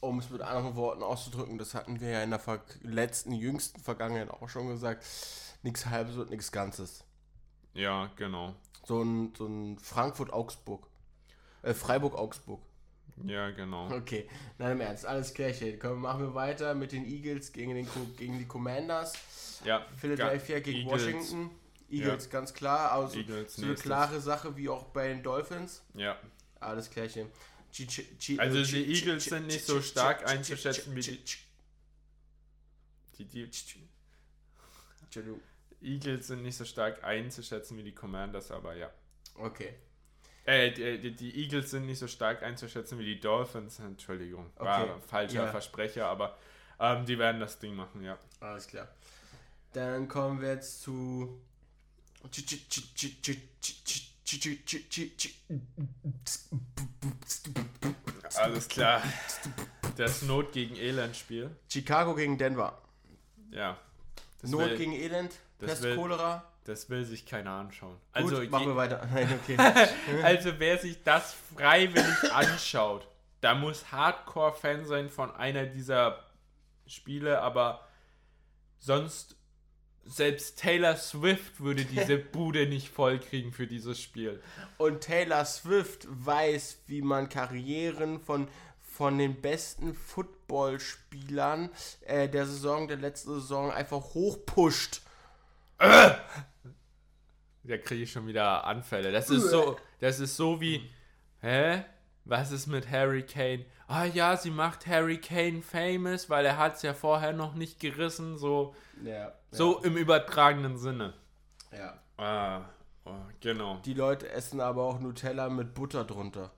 um es mit anderen Worten auszudrücken, das hatten wir ja in der letzten, jüngsten Vergangenheit auch schon gesagt, nichts Halbes und nichts Ganzes. Ja, genau. So ein, so ein Frankfurt-Augsburg. Äh, Freiburg-Augsburg. Ja, genau. Okay, nein, im Ernst, alles klärchen. Komm, machen wir weiter mit den Eagles gegen, den, gegen die Commanders. Ja, Philadelphia gegen Eagles. Washington. Eagles, ganz klar. Also, Eagles so eine nächstes. klare Sache wie auch bei den Dolphins. Ja. Alles klärchen. Chi- Also äh, die Eagles sind nicht so stark einzuschätzen wie die- Die, die Entschuldigung. Eagles sind nicht so stark einzuschätzen wie die Commanders, aber ja. Okay. Äh, äh, die, die, Eagles sind nicht so stark einzuschätzen wie die Dolphins. Entschuldigung, war okay. falscher ja. Versprecher, aber ähm, die werden das Ding machen, ja. Alles klar. Dann kommen wir jetzt zu. Alles klar. Das Not gegen Elend-Spiel. Chicago gegen Denver. Ja, das Not will, gegen Elend, Pest, will- Cholera. das will sich keiner anschauen. Gut, Also, machen wir weiter. <laughs> Nein, okay. <laughs> also wer sich das freiwillig anschaut, da muss Hardcore-Fan sein von einer dieser Spiele, aber sonst selbst Taylor Swift würde diese <laughs> Bude nicht vollkriegen für dieses Spiel. Und Taylor Swift weiß, wie man Karrieren von, von den besten Footballspielern äh, der Saison, der letzten Saison einfach hochpusht. Da kriege ich schon wieder Anfälle. Das ist so, das ist so wie, hä? Was ist mit Harry Kane? Ah ja, sie macht Harry Kane famous, weil er hat es ja vorher noch nicht gerissen, so, Ja. so im übertragenen Sinne. ja. Ah, oh, genau. Die Leute essen aber auch Nutella mit Butter drunter.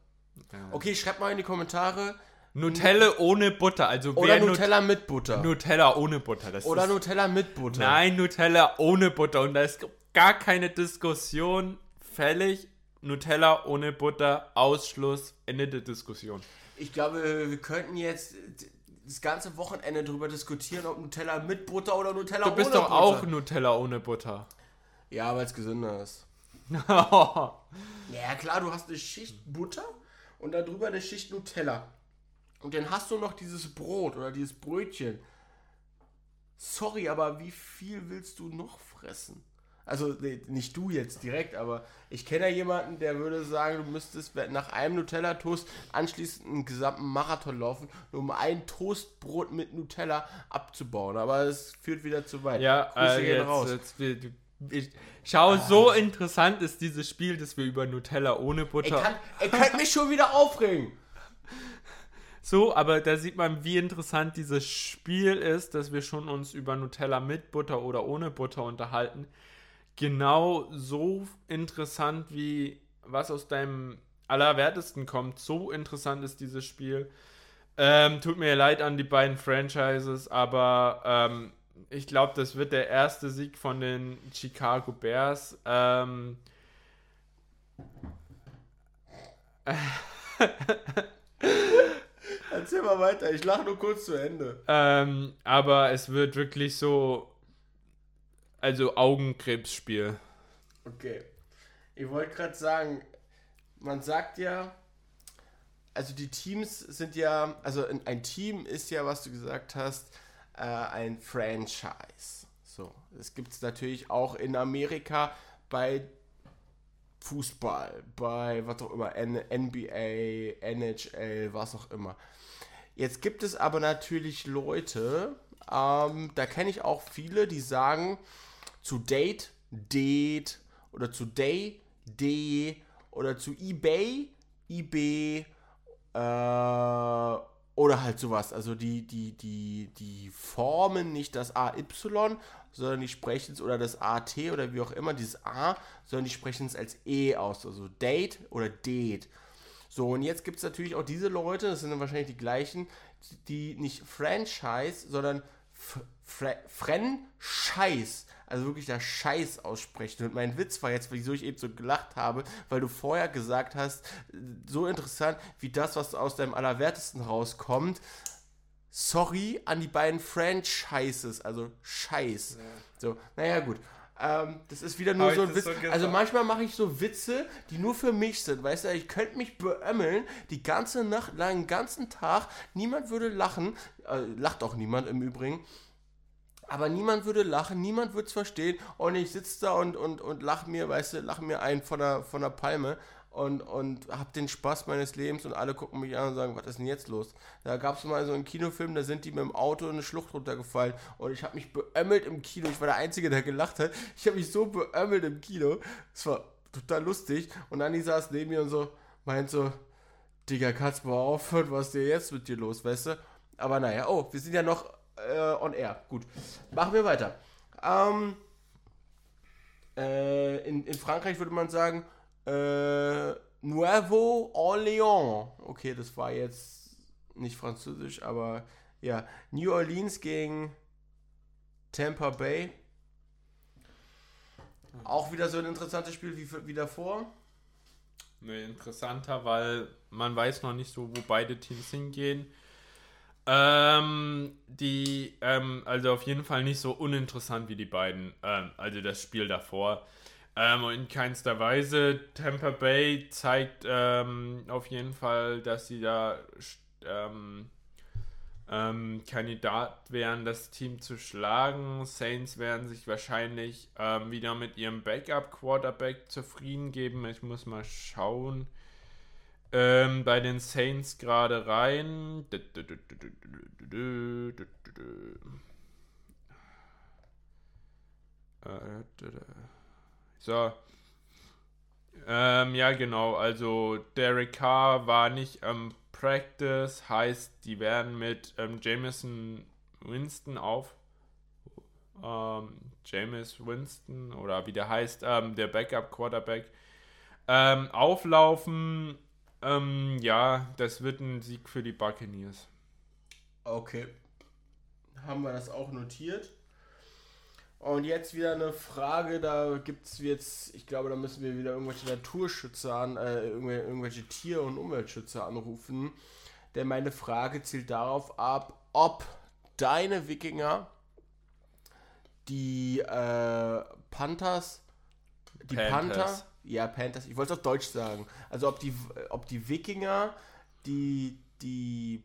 Ja. Okay, schreibt mal in die Kommentare. Nutella ohne Butter, also Oder wer Nut- Nutella mit Butter. Nutella ohne Butter. Das Oder ist, Nutella mit Butter. Nein, Nutella ohne Butter. Und da ist gar keine Diskussion fällig. Nutella ohne Butter, Ausschluss, Ende der Diskussion. Ich glaube, wir könnten jetzt das ganze Wochenende darüber diskutieren, ob Nutella mit Butter oder Nutella Du ohne bist doch Butter. auch Nutella ohne Butter. Ja, weil es gesünder ist. ja, <laughs> Ja, klar, du hast eine Schicht Butter und darüber eine Schicht Nutella. Und dann hast du noch dieses Brot oder dieses Brötchen. Sorry, aber wie viel willst du noch fressen? Also, nicht du jetzt direkt, aber ich kenne ja jemanden, der würde sagen, du müsstest nach einem Nutella-Toast anschließend einen gesamten Marathon laufen, nur um ein Toastbrot mit Nutella abzubauen. Aber es führt wieder zu weit. Grüße äh, jetzt, raus. jetzt, du- ich, schau, so interessant ist dieses Spiel, dass wir über Nutella ohne Butter. kann, ihr könnt mich schon wieder aufregen. So, aber da sieht man, wie interessant dieses Spiel ist, dass wir schon uns über Nutella mit Butter oder ohne Butter unterhalten. Genau so interessant wie was aus deinem Allerwertesten kommt. So interessant ist dieses Spiel. Ähm, tut mir leid an die beiden Franchises, aber ähm, ich glaube, das wird der erste Sieg von den Chicago Bears. Ähm, <laughs> <laughs> Erzähl mal weiter, ich lache nur kurz zu Ende. Ähm, aber es wird wirklich so. Also Augenkrebsspiel. Okay. Ich wollte gerade sagen, man sagt ja, also die Teams sind ja, also ein Team ist ja, was du gesagt hast, äh, ein Franchise. So, es gibt es natürlich auch in Amerika bei Fußball, bei was auch immer, NBA, NHL, was auch immer. Jetzt gibt es aber natürlich Leute, ähm, da kenne ich auch viele, die sagen zu Date, Date oder zu Day, D oder zu eBay, eBay äh, oder halt sowas. Also die, die, die, die formen nicht das AY, sondern die sprechen es oder das AT oder wie auch immer, dieses A, sondern die sprechen es als E aus. Also Date oder Date. So, und jetzt gibt es natürlich auch diese Leute, das sind dann wahrscheinlich die gleichen, die nicht Franchise, sondern F Fre Franchise, also wirklich das Scheiß aussprechen. Und mein Witz war jetzt, wieso ich eben so gelacht habe, weil du vorher gesagt hast, so interessant wie das, was aus deinem Allerwertesten rauskommt. Sorry an die beiden Franchises, also Scheiß. So, naja, gut. Ähm, das ist wieder nur Hab so ein Witz. so also manchmal mache ich so Witze, die nur für mich sind. Weißt du, ich könnte mich beömmeln, die ganze Nacht lang, den ganzen Tag. Niemand würde lachen. Äh, lacht auch niemand im Übrigen. Aber niemand würde lachen, niemand würde es verstehen. Und ich sitze da und, und, und lach mir, weißt du, lach mir einen von der, von der Palme und, und hab den Spaß meines Lebens und alle gucken mich an und sagen, was ist denn jetzt los? Da gab es mal so einen Kinofilm, da sind die mit dem Auto in eine Schlucht runtergefallen und ich habe mich beömmelt im Kino. Ich war der Einzige, der gelacht hat. Ich habe mich so beömmelt im Kino. Es war total lustig. Und Anni saß neben mir und so, meint so, Digga, kannst mal aufhören, was ist dir jetzt mit dir los, weißt du? Aber naja, oh, wir sind ja noch äh, on air. Gut, machen wir weiter. Ähm, äh, in, in Frankreich würde man sagen, äh, Nuevo Orleans. Okay, das war jetzt nicht französisch, aber ja. New Orleans gegen Tampa Bay. Auch wieder so ein interessantes Spiel wie, wie davor. Ne, interessanter, weil man weiß noch nicht so, wo beide Teams hingehen. Ähm, die, ähm, also auf jeden Fall nicht so uninteressant wie die beiden, ähm, also das Spiel davor. Ähm, und in keinster Weise. Tampa Bay zeigt ähm, auf jeden Fall, dass sie da ähm, ähm, Kandidat wären, das Team zu schlagen. Saints werden sich wahrscheinlich ähm, wieder mit ihrem Backup-Quarterback zufrieden geben. Ich muss mal schauen. Ähm, bei den Saints gerade rein. So. Ähm, ja, genau. Also Derek Carr war nicht am Practice, heißt, die werden mit ähm, Jameson Winston auf. Ähm, James Winston oder wie der heißt, ähm, der Backup Quarterback, ähm, auflaufen. Ähm, ja, das wird ein Sieg für die Buccaneers. Okay. Haben wir das auch notiert? Und jetzt wieder eine Frage, da gibt es jetzt, ich glaube, da müssen wir wieder irgendwelche Naturschützer an, äh, irgendwelche Tier- und Umweltschützer anrufen. Denn meine Frage zielt darauf ab, ob deine Wikinger die äh, Panthers, die Panthers. Panther, ja, Panthers, ich wollte es auf Deutsch sagen. Also ob die, ob die Wikinger die, die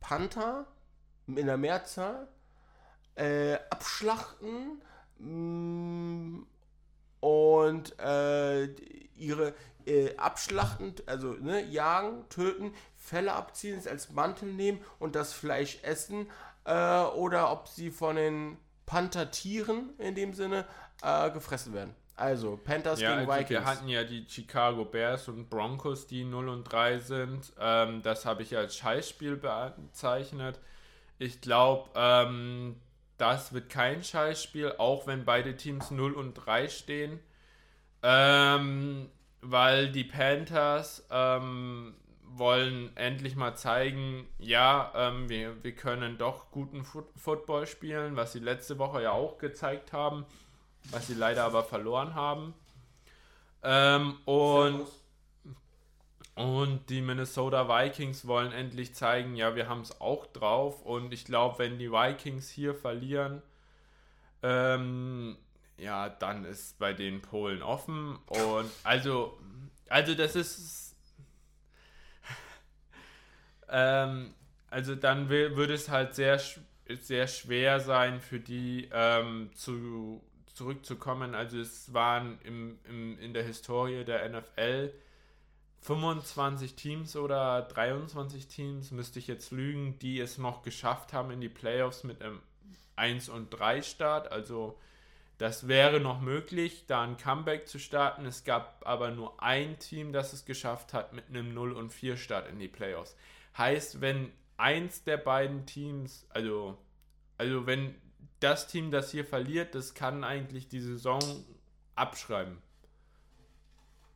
Panther in der Mehrzahl äh, abschlachten Mm, und äh, ihre äh, abschlachten, also ne, jagen, töten, Felle abziehen, es als Mantel nehmen und das Fleisch essen äh, oder ob sie von den Panther-Tieren in dem Sinne äh, gefressen werden. Also Panthers ja, gegen also Vikings. Wir hatten ja die Chicago Bears und Broncos, die 0 und 3 sind. Ähm, das habe ich als Scheißspiel bezeichnet. Ich glaube, ähm, das wird kein Scheißspiel, auch wenn beide Teams 0 und 3 stehen. Ähm, weil die Panthers ähm, wollen endlich mal zeigen, ja, ähm, wir, wir können doch guten Foot Football spielen, was sie letzte Woche ja auch gezeigt haben, was sie leider aber verloren haben. Ähm, und. Und die Minnesota Vikings wollen endlich zeigen, ja, wir haben es auch drauf. Und ich glaube, wenn die Vikings hier verlieren, ähm, ja, dann ist bei den Polen offen. Und also, also das ist. <laughs> ähm, also dann würde es halt sehr, sehr schwer sein für die ähm, zu, zurückzukommen. Also es waren im, im, in der Historie der NFL 25 Teams oder 23 Teams, müsste ich jetzt lügen, die es noch geschafft haben in die Playoffs mit einem 1 und 3 Start. Also das wäre noch möglich, da ein Comeback zu starten. Es gab aber nur ein Team, das es geschafft hat mit einem 0 und 4 Start in die Playoffs. Heißt, wenn eins der beiden Teams, also, also wenn das Team, das hier verliert, das kann eigentlich die Saison abschreiben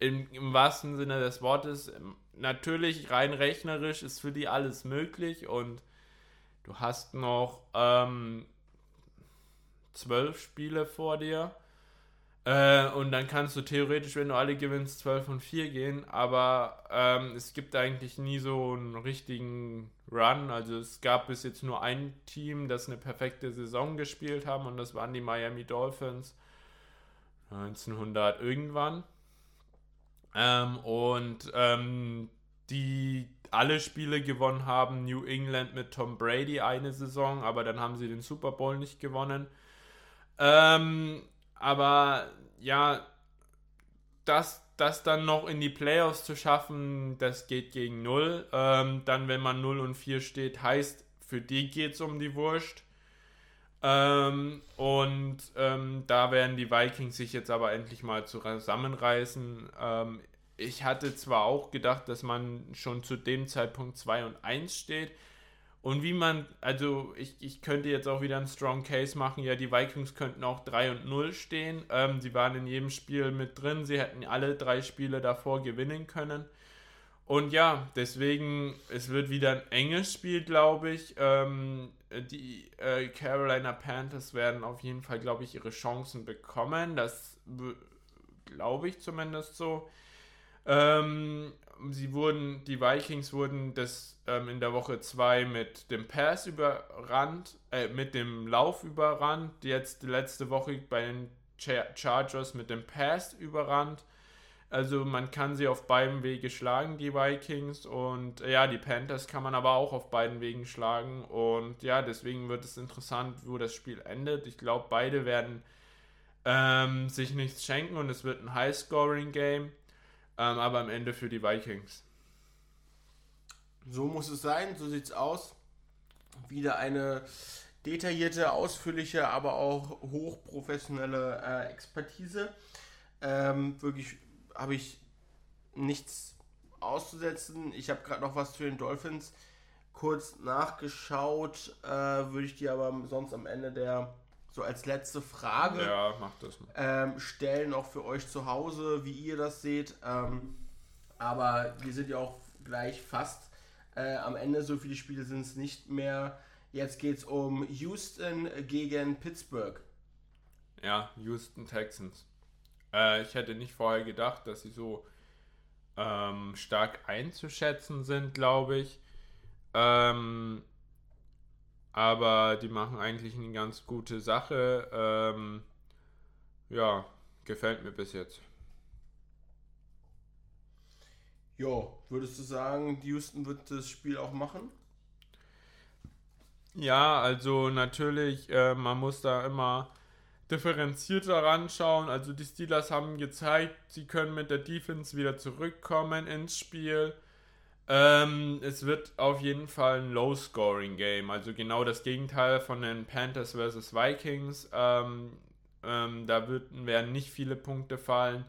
im, im wahrsten Sinne des Wortes. Natürlich, rein rechnerisch ist für die alles möglich und du hast noch ähm, zwölf Spiele vor dir. Äh, und dann kannst du theoretisch, wenn du alle gewinnst, 12 und 4 gehen. Aber ähm, es gibt eigentlich nie so einen richtigen Run. Also es gab bis jetzt nur ein Team, das eine perfekte Saison gespielt haben und das waren die Miami Dolphins 1900 irgendwann. Ähm, und ähm, die alle Spiele gewonnen haben. New England mit Tom Brady eine Saison, aber dann haben sie den Super Bowl nicht gewonnen. Ähm, aber ja, das, das dann noch in die Playoffs zu schaffen, das geht gegen 0. Ähm, dann, wenn man 0 und 4 steht, heißt, für die geht es um die Wurst. Ähm, und ähm, da werden die Vikings sich jetzt aber endlich mal zusammenreißen. Ähm, ich hatte zwar auch gedacht, dass man schon zu dem Zeitpunkt 2 und 1 steht. Und wie man, also ich, ich könnte jetzt auch wieder einen Strong Case machen. Ja, die Vikings könnten auch 3 und 0 stehen. Ähm, sie waren in jedem Spiel mit drin. Sie hätten alle drei Spiele davor gewinnen können. Und ja, deswegen, es wird wieder ein enges Spiel, glaube ich. Ähm, die äh, Carolina Panthers werden auf jeden Fall, glaube ich, ihre Chancen bekommen. Das glaube ich zumindest so. Ähm, sie wurden, die Vikings wurden das ähm, in der Woche 2 mit dem Pass überrannt, äh, mit dem Lauf überrannt, jetzt letzte Woche bei den Chargers mit dem Pass überrannt. Also man kann sie auf beiden Wege schlagen, die Vikings. Und ja, die Panthers kann man aber auch auf beiden Wegen schlagen. Und ja, deswegen wird es interessant, wo das Spiel endet. Ich glaube, beide werden ähm, sich nichts schenken und es wird ein High-Scoring-Game. Ähm, aber am Ende für die Vikings. So muss es sein, so sieht es aus. Wieder eine detaillierte, ausführliche, aber auch hochprofessionelle äh, Expertise. Ähm, wirklich habe ich nichts auszusetzen. Ich habe gerade noch was zu den Dolphins kurz nachgeschaut, äh, würde ich dir aber sonst am Ende der so als letzte Frage ja, ähm, stellen, auch für euch zu Hause, wie ihr das seht. Ähm, aber wir sind ja auch gleich fast äh, am Ende. So viele Spiele sind es nicht mehr. Jetzt geht es um Houston gegen Pittsburgh. Ja, Houston Texans. Äh, ich hätte nicht vorher gedacht, dass sie so ähm, stark einzuschätzen sind, glaube ich. Ähm, aber die machen eigentlich eine ganz gute Sache. Ähm, ja, gefällt mir bis jetzt. Ja, würdest du sagen, Houston wird das Spiel auch machen? Ja, also natürlich, äh, man muss da immer differenzierter ranschauen. Also die Steelers haben gezeigt, sie können mit der Defense wieder zurückkommen ins Spiel. Ähm, es wird auf jeden Fall ein Low-Scoring-Game, also genau das Gegenteil von den Panthers vs. Vikings. Ähm, ähm, da wird, werden nicht viele Punkte fallen.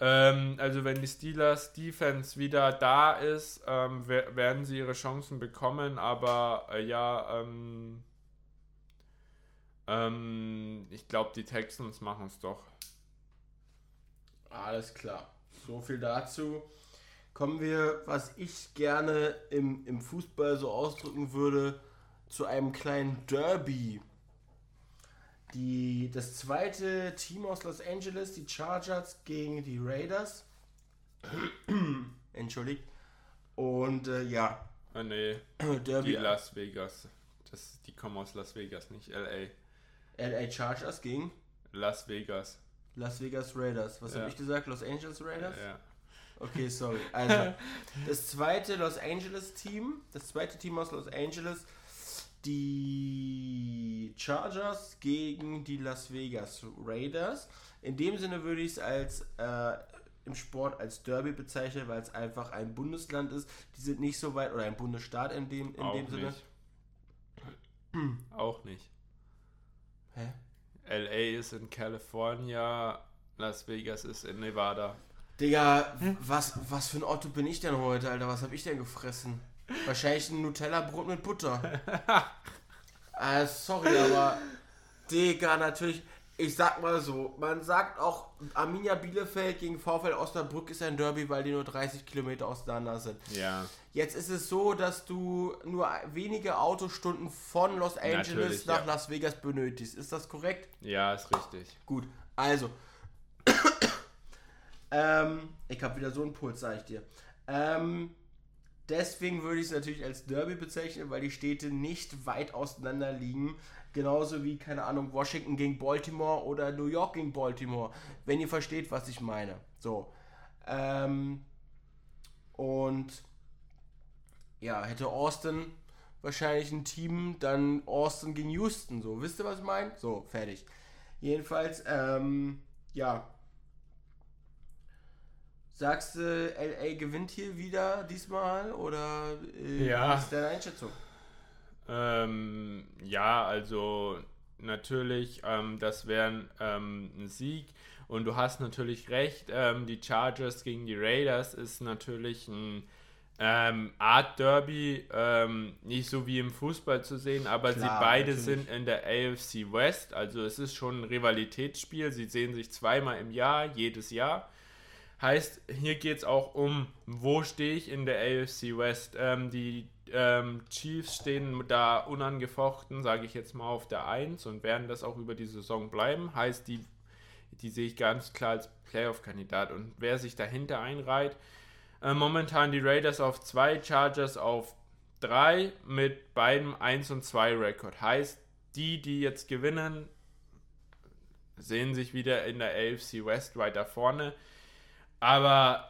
Ähm, also wenn die Steelers Defense wieder da ist, ähm, werden sie ihre Chancen bekommen, aber äh, ja, ähm, ich glaube, die Texans machen es doch. Alles klar. So viel dazu. Kommen wir, was ich gerne im, im Fußball so ausdrücken würde, zu einem kleinen Derby. Die, das zweite Team aus Los Angeles, die Chargers gegen die Raiders. <clears throat> Entschuldigt. Und äh, ja. Ah, nee. Derby. Die Las Vegas. Das, die kommen aus Las Vegas, nicht LA. LA Chargers gegen Las Vegas. Las Vegas Raiders. Was ja. habe ich gesagt? Los Angeles Raiders? Ja. Okay, sorry. Also, das zweite Los Angeles Team, das zweite Team aus Los Angeles, die Chargers gegen die Las Vegas Raiders. In dem Sinne würde ich es als äh, im Sport als Derby bezeichnen, weil es einfach ein Bundesland ist. Die sind nicht so weit, oder ein Bundesstaat in dem, in Auch dem Sinne. Auch nicht. Hä? LA ist in California, Las Vegas ist in Nevada. Digga, hm? was, was für ein Otto bin ich denn heute, Alter? Was hab ich denn gefressen? Wahrscheinlich ein Nutella-Brot mit Butter. <laughs> äh, sorry, aber Digga, natürlich. Ich sag mal so, man sagt auch, Arminia Bielefeld gegen VfL Osnabrück ist ein Derby, weil die nur 30 Kilometer auseinander sind. Ja. Jetzt ist es so, dass du nur wenige Autostunden von Los Angeles Natürlich, nach ja. Las Vegas benötigst. Ist das korrekt? Ja, ist richtig. Gut, also. Ähm, ich habe wieder so einen Puls, sag ich dir. Ähm, deswegen würde ich es natürlich als Derby bezeichnen, weil die Städte nicht weit auseinander liegen. Genauso wie, keine Ahnung, Washington gegen Baltimore oder New York gegen Baltimore. Wenn ihr versteht, was ich meine. So. Ähm, und ja, hätte Austin wahrscheinlich ein Team, dann Austin gegen Houston. So, wisst ihr, was ich meine? So, fertig. Jedenfalls, ähm, ja. Sagst du, LA gewinnt hier wieder diesmal oder äh, ja. was ist deine Einschätzung? Ähm, ja, also natürlich, ähm, das wäre ähm, ein Sieg. Und du hast natürlich recht, ähm, die Chargers gegen die Raiders ist natürlich ein ähm, Art Derby, ähm, nicht so wie im Fußball zu sehen, aber Klar, sie beide natürlich. sind in der AFC West, also es ist schon ein Rivalitätsspiel. Sie sehen sich zweimal im Jahr, jedes Jahr. Heißt, hier geht es auch um, wo stehe ich in der AFC West. Ähm, die ähm, Chiefs stehen da unangefochten, sage ich jetzt mal, auf der 1 und werden das auch über die Saison bleiben. Heißt, die, die sehe ich ganz klar als Playoff-Kandidat. Und wer sich dahinter einreiht, Äh, momentan die Raiders auf 2, Chargers auf 3 mit beiden 1 und 2 Rekord. Heißt, die, die jetzt gewinnen, sehen sich wieder in der AFC West weiter vorne. Aber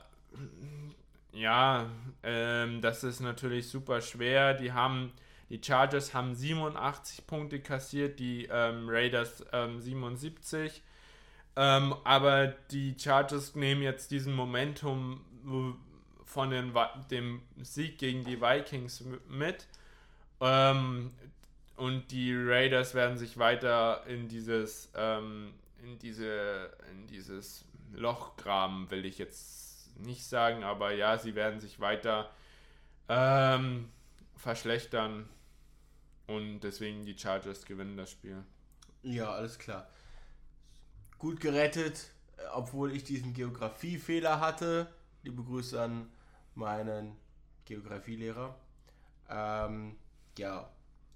ja, ähm, das ist natürlich super schwer. Die haben, die Chargers haben 87 Punkte kassiert, die ähm, Raiders ähm, 77. Ähm, aber die Chargers nehmen jetzt diesen Momentum von den, dem Sieg gegen die Vikings mit. Ähm, und die Raiders werden sich weiter in dieses, ähm, in diese, in dieses Loch graben, will ich jetzt nicht sagen, aber ja, sie werden sich weiter ähm, verschlechtern und deswegen die Chargers gewinnen das Spiel. Ja, alles klar. Gut gerettet, obwohl ich diesen Geografiefehler hatte. Liebe Grüße an meinen Geografielehrer. Ähm, ja,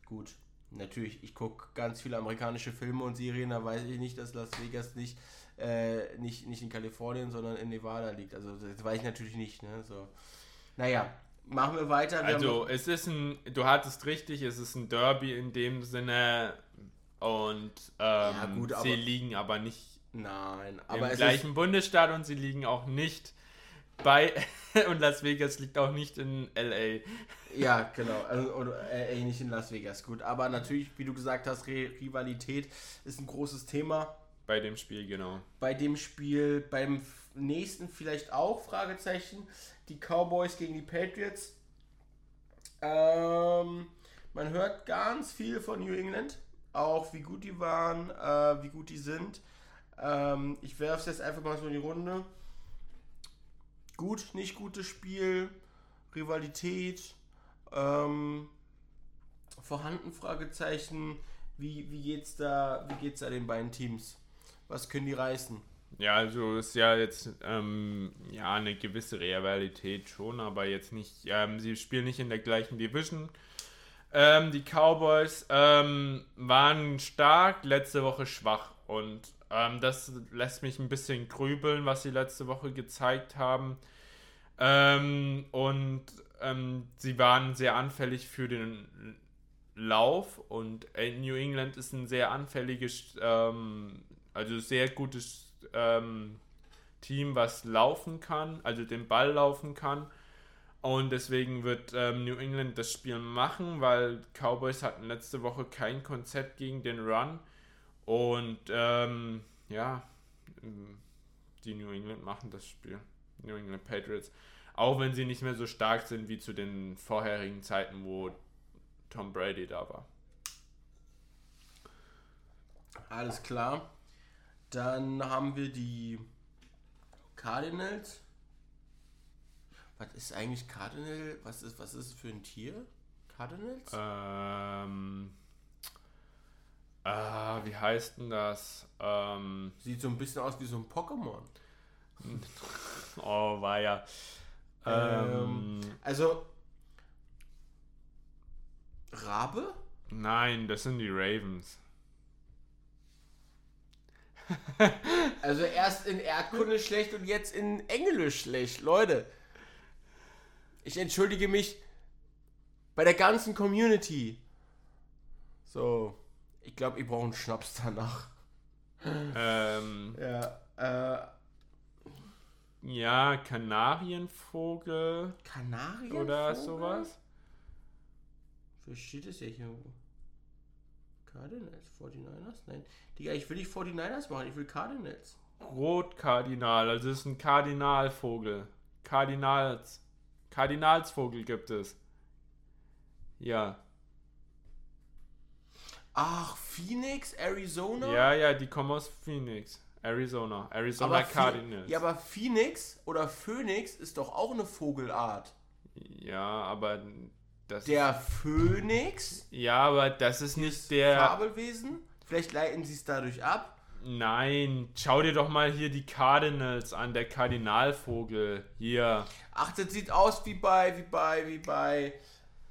gut. Natürlich, ich gucke ganz viele amerikanische Filme und Serien, da weiß ich nicht, dass Las Vegas nicht, äh, nicht, nicht in Kalifornien, sondern in Nevada liegt. Also das weiß ich natürlich nicht. Ne? So. Naja, machen wir weiter. Wir also es ist ein, du hattest richtig, es ist ein Derby in dem Sinne und ähm, ja, gut, sie liegen aber nicht Nein, aber im gleichen Bundesstaat und sie liegen auch nicht bei <laughs> und Las Vegas liegt auch nicht in LA. Ja, genau. Also, oder LA nicht in Las Vegas. Gut, aber natürlich, wie du gesagt hast, Rivalität ist ein großes Thema. Bei dem Spiel, genau. Bei dem Spiel, beim nächsten vielleicht auch, Fragezeichen. Die Cowboys gegen die Patriots. Ähm, man hört ganz viel von New England. Auch wie gut die waren, äh, wie gut die sind. Ähm, ich werfe es jetzt einfach mal so in die Runde gut, nicht gutes Spiel, Rivalität, ähm, vorhanden Fragezeichen. Wie, wie geht's da, da den beiden Teams? Was können die reißen? Ja, also ist ja jetzt ähm, ja eine gewisse Rivalität schon, aber jetzt nicht. Ähm, sie spielen nicht in der gleichen Division. Ähm, die Cowboys ähm, waren stark, letzte Woche schwach und ähm, das lässt mich ein bisschen grübeln, was sie letzte Woche gezeigt haben. Ähm, und sie waren sehr anfällig für den Lauf und New England ist ein sehr anfälliges, ähm, also sehr gutes ähm, Team, was laufen kann, also den Ball laufen kann. Und deswegen wird ähm, New England das Spiel machen, weil Cowboys hatten letzte Woche kein Konzept gegen den Run. Und ähm, ja, die New England machen das Spiel. New England Patriots. Auch wenn sie nicht mehr so stark sind wie zu den vorherigen Zeiten, wo Tom Brady da war. Alles klar. Dann haben wir die Cardinals. Was ist eigentlich Cardinal? Was ist, was ist für ein Tier? Cardinals? Ähm. Äh, wie heißt denn das? Ähm, Sieht so ein bisschen aus wie so ein Pokémon. <laughs> oh, war ja. Ähm, also. Rabe? Nein, das sind die Ravens. <laughs> also erst in Erdkunde schlecht und jetzt in Englisch schlecht. Leute. Ich entschuldige mich bei der ganzen Community. So. Ich glaube, ich brauche einen Schnaps danach. Ähm, ja, äh, ja, Kanarienvogel. Kanarienvogel? Oder sowas. Wo steht es ja hier? Cardinals, 49ers? Nein. Digga, ich will nicht 49ers machen, ich will Cardinals. Rotkardinal, also es ist ein Kardinalvogel. Kardinals. Kardinalsvogel gibt es. Ja. Ach, Phoenix, Arizona? Ja, ja, die kommen aus Phoenix. Arizona. Arizona aber Cardinals. Ja, aber Phoenix oder Phoenix ist doch auch eine Vogelart. Ja, aber das. Der Phönix? Ja, aber das ist nicht der. Fabelwesen? Vielleicht leiten sie es dadurch ab. Nein, schau dir doch mal hier die Cardinals an, der Kardinalvogel. Hier. Ach, das sieht aus wie bei, wie bei, wie bei.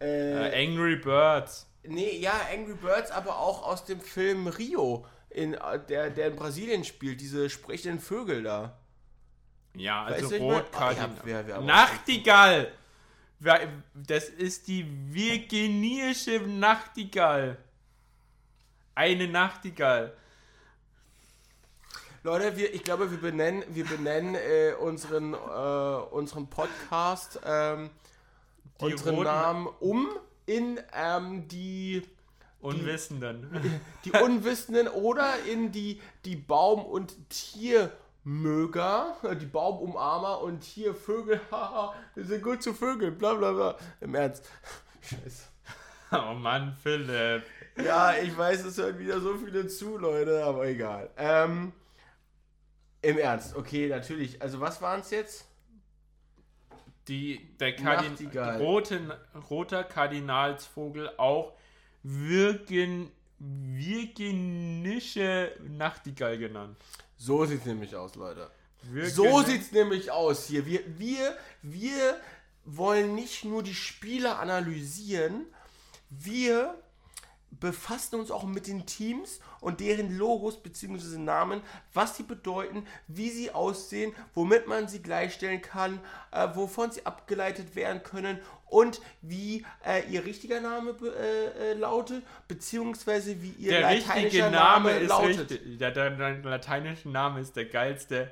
Äh, äh, Angry Birds. Nee, ja, Angry Birds, aber auch aus dem Film Rio, in, der, der in Brasilien spielt, diese sprechenden Vögel da. Ja, also du, ich mein- rot Kardinal. ja, wer- wer aber- Nachtigall! Das ist die virginische Nachtigall. Eine Nachtigall. Leute, wir, ich glaube, wir benennen, wir benennen äh, unseren, äh, unseren Podcast, ähm, Die unseren roten- Namen um in ähm, die, Unwissenden. die Unwissenden oder in die, die Baum- und Tiermöger, äh, die Baumumarmer und Tiervögel. <laughs> Haha, wir sind gut zu Vögeln, bla bla bla. Im Ernst. <laughs> Scheiße. <laughs> Oh Mann, Philipp. Ja, ich weiß, es hören wieder so viele zu, Leute, aber egal. Ähm, Im Ernst, okay, natürlich. Also was waren es jetzt? Die, der Kardin rote, roter Kardinalsvogel auch Virgin, virginische Nachtigall genannt. So sieht's nämlich aus, Leute. Virgin- So sieht's nämlich aus hier. Wir, wir, wir wollen nicht nur die Spieler analysieren, wir befassen uns auch mit den Teams und deren Logos bzw. Namen, was sie bedeuten, wie sie aussehen, womit man sie gleichstellen kann, äh, wovon sie abgeleitet werden können und wie äh, ihr richtiger Name äh, äh, lautet, beziehungsweise wie ihr Der lateinischer Name, ist lautet. richtig. Der, der, der lateinische Name ist der geilste.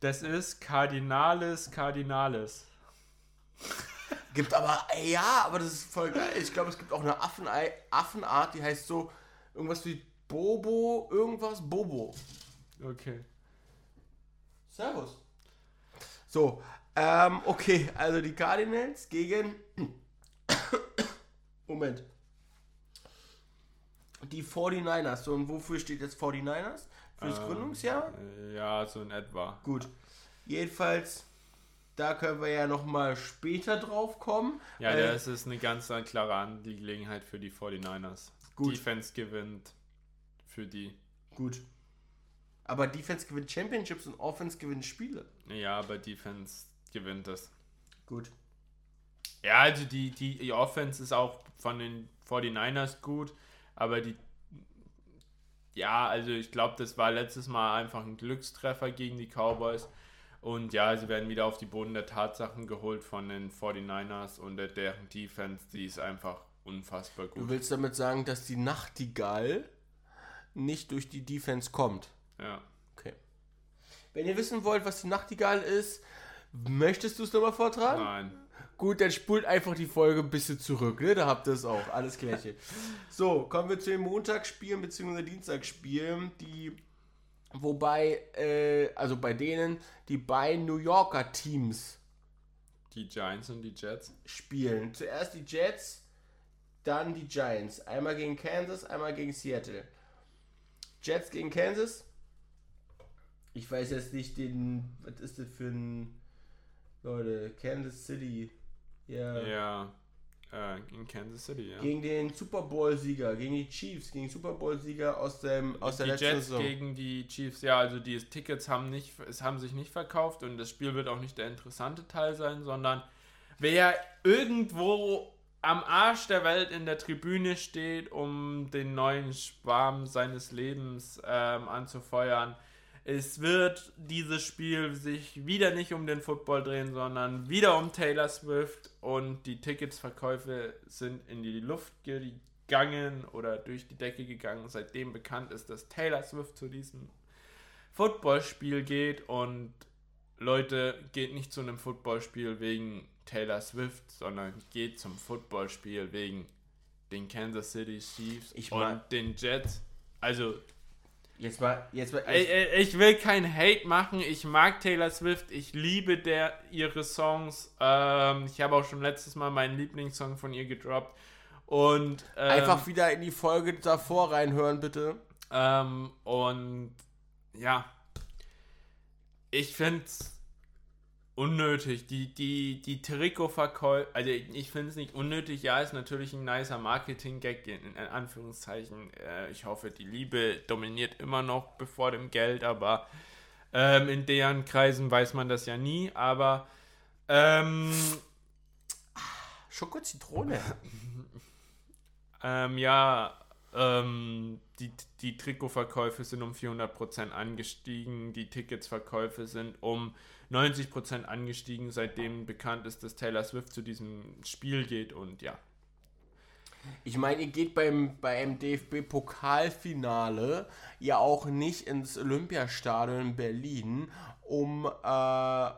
Das ist Cardinalis Cardinalis. Gibt aber, ja, aber das ist voll geil. Ich glaube, es gibt auch eine Affenei Affenart, die heißt so irgendwas wie Bobo, irgendwas Bobo. Okay. Servus. So, ähm, okay, also die Cardinals gegen. <coughs> Moment. Die 49ers. So, und wofür steht jetzt 49ers? Fürs Ähm, Gründungsjahr? äh, Ja, so in etwa. Gut. Jedenfalls, da können wir ja nochmal später drauf kommen. Ja, Äh, das ist eine ganz klare Angelegenheit für die 49ers. Gut. Defense gewinnt für die. Gut. Aber Defense gewinnt Championships und Offense gewinnt Spiele. Ja, aber Defense gewinnt das. Gut. Ja, also die, die, die Offense ist auch von den 49ers gut, aber die. Ja, also ich glaube, das war letztes Mal einfach ein Glückstreffer gegen die Cowboys. Und ja, sie werden wieder auf die Boden der Tatsachen geholt von den 49ers und der, deren Defense, die ist einfach unfassbar Du gut. willst damit sagen, dass die Nachtigall nicht durch die Defense kommt. Ja. Okay. Wenn ihr wissen wollt, was die Nachtigall ist, möchtest du es nochmal vortragen? Nein. Gut, dann spult einfach die Folge ein bisschen zurück, ne? Da habt ihr es auch. Alles klärchen. so, kommen wir zu den Montagsspielen bzw. Dienstagsspielen, die, wobei, äh, also bei denen die beiden New Yorker Teams Die Giants und die Jets. spielen. Zuerst die Jets, dann die Giants. Einmal gegen Kansas, einmal gegen Seattle. Jets gegen Kansas. Ich weiß jetzt nicht den, was ist das für ein, Leute, Kansas City. Ja. Ja. Äh, in Kansas City, ja. Gegen den Super Bowl-Sieger, gegen die Chiefs, gegen den Super Bowl-Sieger aus, dem, aus der die letzten Jets Saison. gegen die Chiefs, ja, also die Tickets haben, nicht, es haben sich nicht verkauft und das Spiel wird auch nicht der interessante Teil sein, sondern wer irgendwo am Arsch der Welt in der Tribüne steht, um den neuen Schwarm seines Lebens ähm, anzufeuern, es wird dieses Spiel sich wieder nicht um den Football drehen, sondern wieder um Taylor Swift und die Ticketsverkäufe sind in die Luft gegangen oder durch die Decke gegangen, seitdem bekannt ist, dass Taylor Swift zu diesem Footballspiel geht und Leute, geht nicht zu einem Footballspiel wegen Taylor Swift, sondern geht zum Footballspiel wegen den Kansas City Chiefs Ich und mein- den Jets. Also Jetzt mal, jetzt mal, ich, ich will kein Hate machen. Ich mag Taylor Swift. Ich liebe der, ihre Songs. Ähm, ich habe auch schon letztes Mal meinen Lieblingssong von ihr gedroppt. Und ähm, einfach wieder in die Folge davor reinhören, bitte. ähm, und ja, ich finde es unnötig. Die, die, die Trikotverkäufe, also ich finde es nicht unnötig. Ja, ist natürlich ein nicer Marketing-Gag in, Anführungszeichen. Äh, ich hoffe, die Liebe dominiert immer noch bevor dem Geld, aber ähm, in deren Kreisen weiß man das ja nie. Aber ähm, Schoko Zitrone. <laughs> Ähm, ja, ähm, die, die Trikotverkäufe sind um 400% angestiegen, die Ticketsverkäufe sind um 90% angestiegen, seitdem bekannt ist, dass Taylor Swift zu diesem Spiel geht und ja. Ich meine, ihr geht beim, beim DFB-Pokalfinale ja auch nicht ins Olympiastadion in Berlin, um äh,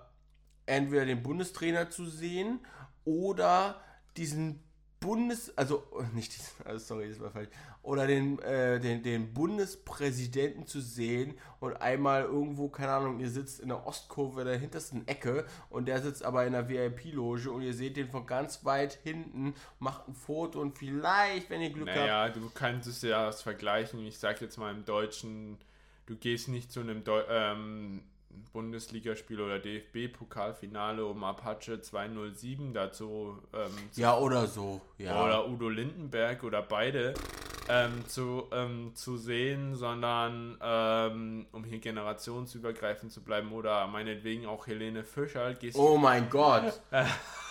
entweder den Bundestrainer zu sehen oder diesen Bundes, also nicht diesen, <laughs> also sorry, das war falsch, oder den, äh, den, den Bundespräsidenten zu sehen und einmal irgendwo, keine Ahnung, ihr sitzt in der Ostkurve der hintersten Ecke und der sitzt aber in der VIP-Loge und ihr seht den von ganz weit hinten, macht ein Foto und vielleicht, wenn ihr Glück naja, habt. Naja, du kannst es ja vergleichen, ich sag jetzt mal im Deutschen, du gehst nicht zu einem Deu ähm, Bundesligaspiel oder DFB-Pokalfinale um Apache 207 dazu. Ähm, ja, oder so. Ja. Oder Udo Lindenberg oder beide ähm, zu, ähm, zu sehen, sondern ähm, um hier generationsübergreifend zu bleiben oder meinetwegen auch Helene Fischer. oh mein Gott! <laughs>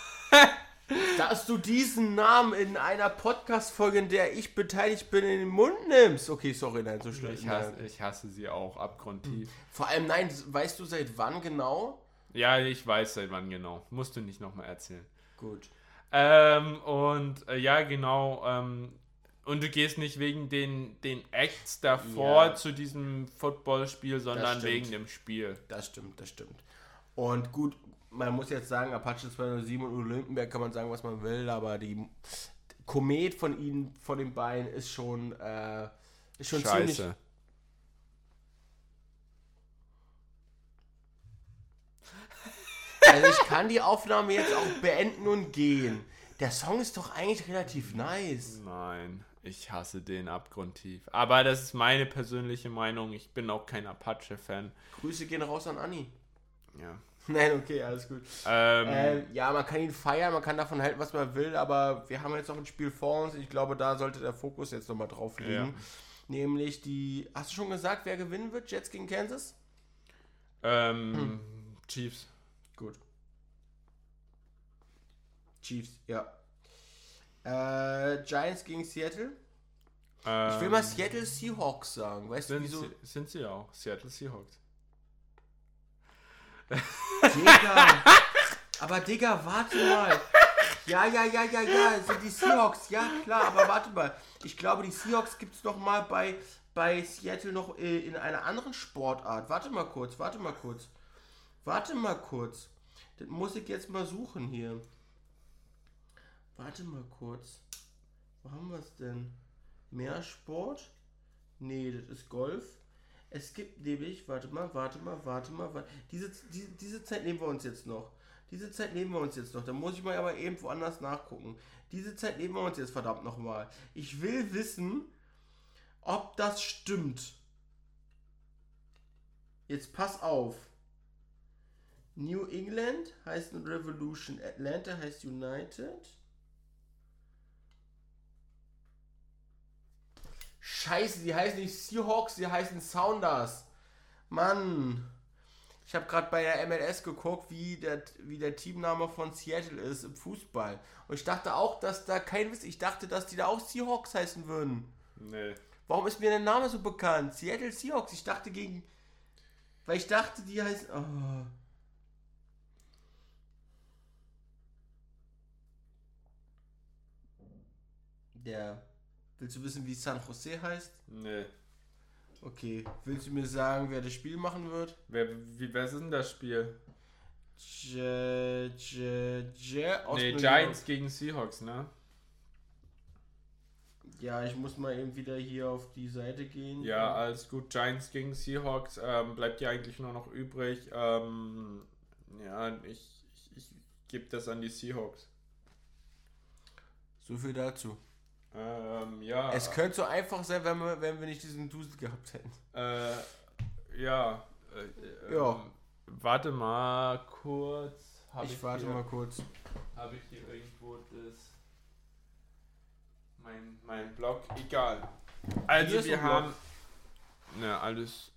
Dass du diesen Namen in einer Podcast-Folge, in der ich beteiligt bin, in den Mund nimmst. Okay, sorry, nein, so schlecht. Ich hasse, ich hasse sie auch abgrundtief. Vor allem, nein, weißt du seit wann genau? Ja, ich weiß seit wann genau. Musst du nicht nochmal erzählen. Gut. Ähm, und äh, ja, genau. Ähm, und du gehst nicht wegen den, den Acts davor ja. zu diesem Footballspiel, sondern wegen dem Spiel. Das stimmt, das stimmt. Und gut, man muss jetzt sagen, Apache 207 und Olympenberg kann man sagen, was man will, aber die Komet von ihnen, von den beiden, ist schon, äh, ist schon Scheiße. ziemlich. Also ich kann die Aufnahme jetzt auch beenden und gehen. Der Song ist doch eigentlich relativ nice. Nein, ich hasse den abgrundtief. Aber das ist meine persönliche Meinung. Ich bin auch kein Apache-Fan. Grüße gehen raus an Anni. Ja. <laughs> Nein, okay, alles gut. Ähm, ähm, ja, man kann ihn feiern, man kann davon halten, was man will, aber wir haben jetzt noch ein Spiel vor uns. Ich glaube, da sollte der Fokus jetzt nochmal drauf liegen. Ja. Nämlich die. Hast du schon gesagt, wer gewinnen wird? Jets gegen Kansas? Ähm, hm. Chiefs. Gut. Chiefs, ja. Äh, Giants gegen Seattle? Ich will mal ähm, Seattle Seahawks sagen. Weißt sind du wieso? Sind sie auch. Seattle Seahawks. Digga. aber Digga, warte mal. Ja, ja, ja, ja, ja, sind die Seahawks. Ja, klar, aber warte mal. Ich glaube, die Seahawks gibt es noch mal bei, bei Seattle noch äh, in einer anderen Sportart. Warte mal kurz, warte mal kurz. Warte mal kurz. Das muss ich jetzt mal suchen hier. Warte mal kurz. Wo haben wir es denn? Mehr Sport? Nee, das ist Golf. Es gibt nämlich, warte mal, warte mal, warte mal, warte. Diese, diese, diese Zeit nehmen wir uns jetzt noch. Diese Zeit nehmen wir uns jetzt noch. Da muss ich mal aber eben woanders nachgucken. Diese Zeit nehmen wir uns jetzt verdammt nochmal. Ich will wissen, ob das stimmt. Jetzt pass auf. New England heißt Revolution. Atlanta heißt United. Scheiße, die heißen nicht Seahawks, die heißen Sounders. Mann. Ich habe gerade bei der MLS geguckt, wie der, wie der Teamname von Seattle ist im Fußball. Und ich dachte auch, dass da kein Wiss. Ich dachte, dass die da auch Seahawks heißen würden. Nee. Warum ist mir der Name so bekannt? Seattle Seahawks. Ich dachte gegen. Weil ich dachte, die heißen. Oh. Der. Willst du wissen, wie San Jose heißt? Nee. Okay. Willst du mir sagen, wer das Spiel machen wird? Wer, wie, wer ist denn das Spiel? J, J, J, nee, Giants gegen Seahawks, ne? Ja, ich muss mal eben wieder hier auf die Seite gehen. Ja, alles gut. Giants gegen Seahawks. Ähm, bleibt ja eigentlich nur noch übrig. Ähm, ja, ich, ich, ich gebe das an die Seahawks. So viel dazu. Ähm, ja. Es könnte so einfach sein, wenn wir, wenn wir nicht diesen Dusel gehabt hätten. Äh, ja. Äh, ja. Ähm, warte mal kurz. Hab ich, ich warte hier, mal kurz. Habe ich hier irgendwo das. Mein, mein Blog? Egal. Also, wir haben. Ne, alles.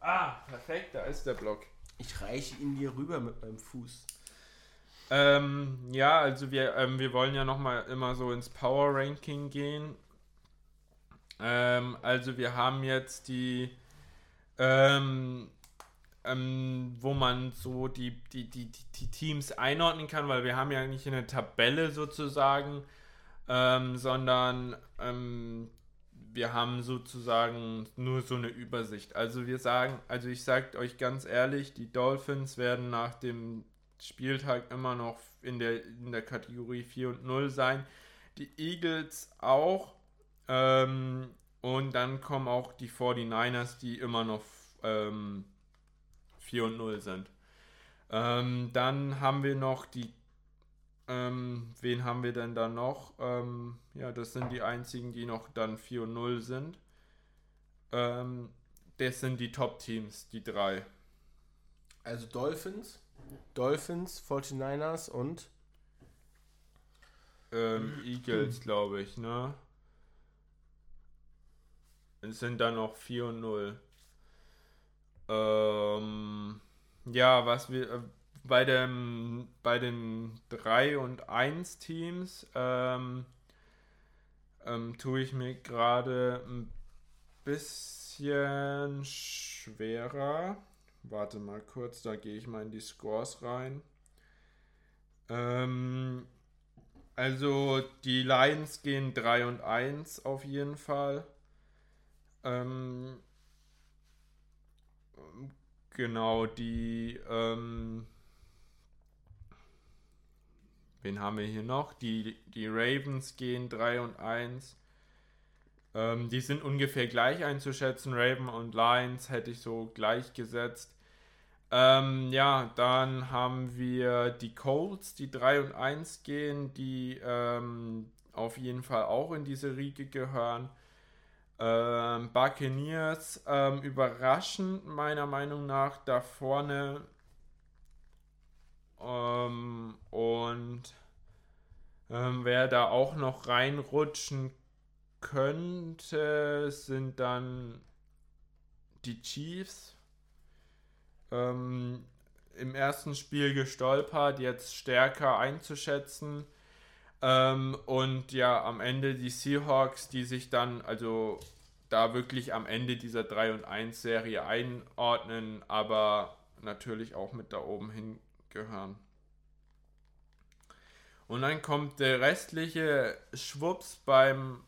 Ah, perfekt, da ist der Blog. Ich reiche ihn dir rüber mit meinem Fuß. Ähm, ja, also wir, ähm, wir wollen ja nochmal immer so ins Power Ranking gehen. Ähm, also wir haben jetzt die, ähm, ähm, wo man so die, die, die, die, Teams einordnen kann, weil wir haben ja nicht eine Tabelle sozusagen, ähm, sondern wir haben sozusagen nur so eine Übersicht. Also wir sagen, also ich sage euch ganz ehrlich, die Dolphins werden nach dem Spieltag immer noch in der, in der Kategorie 4 und 0 sein. Die Eagles auch. Ähm, und dann kommen auch die 49ers, die immer noch ähm, 4 und 0 sind. Ähm, dann haben wir noch die. Ähm, wen haben wir denn da noch? Ähm, ja, das sind die einzigen, die noch dann 4 und 0 sind. Ähm, das sind die Top-Teams, die drei. Also Dolphins, Dolphins, 49ers und ähm, Eagles, glaube ich, ne? Es sind dann noch 4 und 0. Ähm, ja, was wir äh, bei dem bei den 3 und 1 Teams ähm, ähm, tue ich mir gerade ein bisschen schwerer. Warte mal kurz, da gehe ich mal in die Scores rein. Ähm, also die Lions gehen 3 und 1 auf jeden Fall. Ähm, genau, die. Ähm, wen haben wir hier noch? Die, die Ravens gehen 3 und 1. Ähm, die sind ungefähr gleich einzuschätzen. Raven und Lions hätte ich so gleich gesetzt. Ähm, ja, dann haben wir die Colts, die 3 und 1 gehen, die ähm, auf jeden Fall auch in diese Riege gehören. Ähm, Buccaneers ähm, überraschend meiner Meinung nach da vorne. Ähm, und ähm, wer da auch noch reinrutschen könnte, sind dann die Chiefs ähm, im ersten Spiel gestolpert, jetzt stärker einzuschätzen. Ähm, und ja, am Ende die Seahawks, die sich dann, also da wirklich am Ende dieser 3 und 1 Serie einordnen, aber natürlich auch mit da oben hingehören. Und dann kommt der restliche Schwupps beim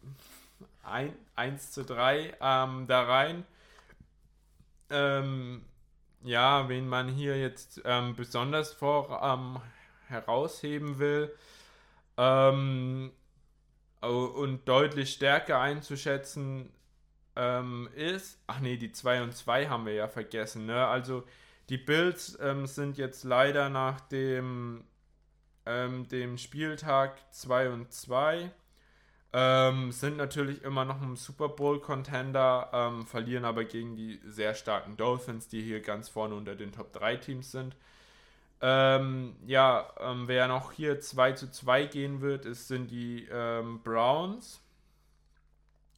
1 zu 3 ähm, da rein. Ähm, ja, wen man hier jetzt ähm, besonders vor ähm, herausheben will ähm, und deutlich stärker einzuschätzen ähm, ist, ach nee, die 2 und 2 haben wir ja vergessen, ne? Also die Bills ähm, sind jetzt leider nach dem, ähm, dem Spieltag 2 und 2 ähm, sind natürlich immer noch ein Super Bowl-Contender, ähm, verlieren aber gegen die sehr starken Dolphins, die hier ganz vorne unter den Top 3 Teams sind. Ähm, ja, ähm, wer noch hier 2 zu 2 gehen wird, ist, sind die ähm, Browns.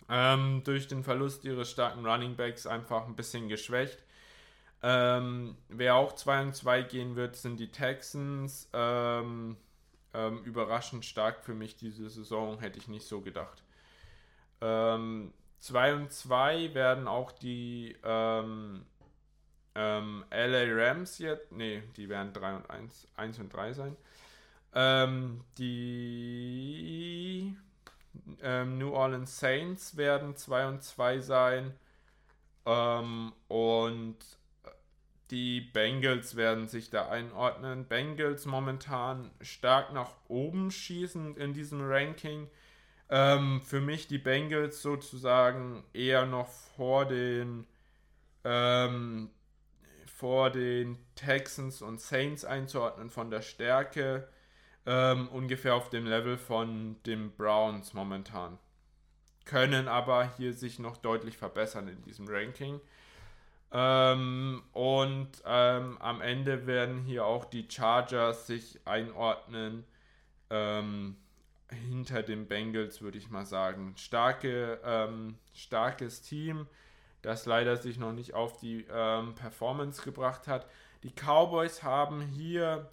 Ähm, durch den Verlust ihres starken Running Backs einfach ein bisschen geschwächt. wer auch 2 und 2 gehen wird, sind die Texans. Ähm, ähm, überraschend stark für mich diese Saison, hätte ich nicht so gedacht. 2 ähm, und 2 werden auch die ähm, ähm, LA Rams jetzt, nee, die werden 3 und 1, 1 und 3 sein. Ähm, die ähm, New Orleans Saints werden 2 und 2 sein. Ähm, und die Bengals werden sich da einordnen. Bengals momentan stark nach oben schießen in diesem Ranking. Ähm, für mich die Bengals sozusagen eher noch vor den ähm, vor den Texans und Saints einzuordnen von der Stärke. Ähm, ungefähr auf dem Level von den Browns momentan. Können aber hier sich noch deutlich verbessern in diesem Ranking. Ähm, und ähm, am Ende werden hier auch die Chargers sich einordnen. Ähm, hinter den Bengals würde ich mal sagen. Starke, ähm, starkes Team, das leider sich noch nicht auf die ähm, Performance gebracht hat. Die Cowboys haben hier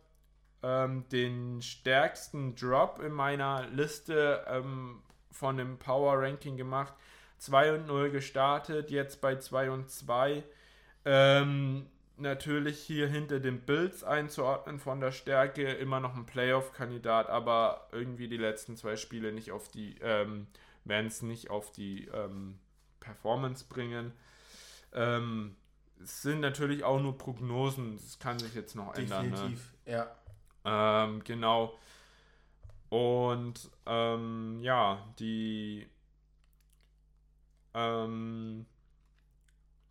ähm, den stärksten Drop in meiner Liste von dem Power Ranking gemacht. 2 und 0 gestartet, jetzt bei 2 und 2. Ähm, natürlich hier hinter den Bills einzuordnen von der Stärke, immer noch ein Playoff-Kandidat, aber irgendwie die letzten zwei Spiele nicht auf die, ähm, werden es nicht auf die ähm, Performance bringen. Ähm, es sind natürlich auch nur Prognosen, das kann sich jetzt noch Definitiv, ändern. Definitiv, ne? ja. Ähm, genau. Und ähm, ja, die ähm,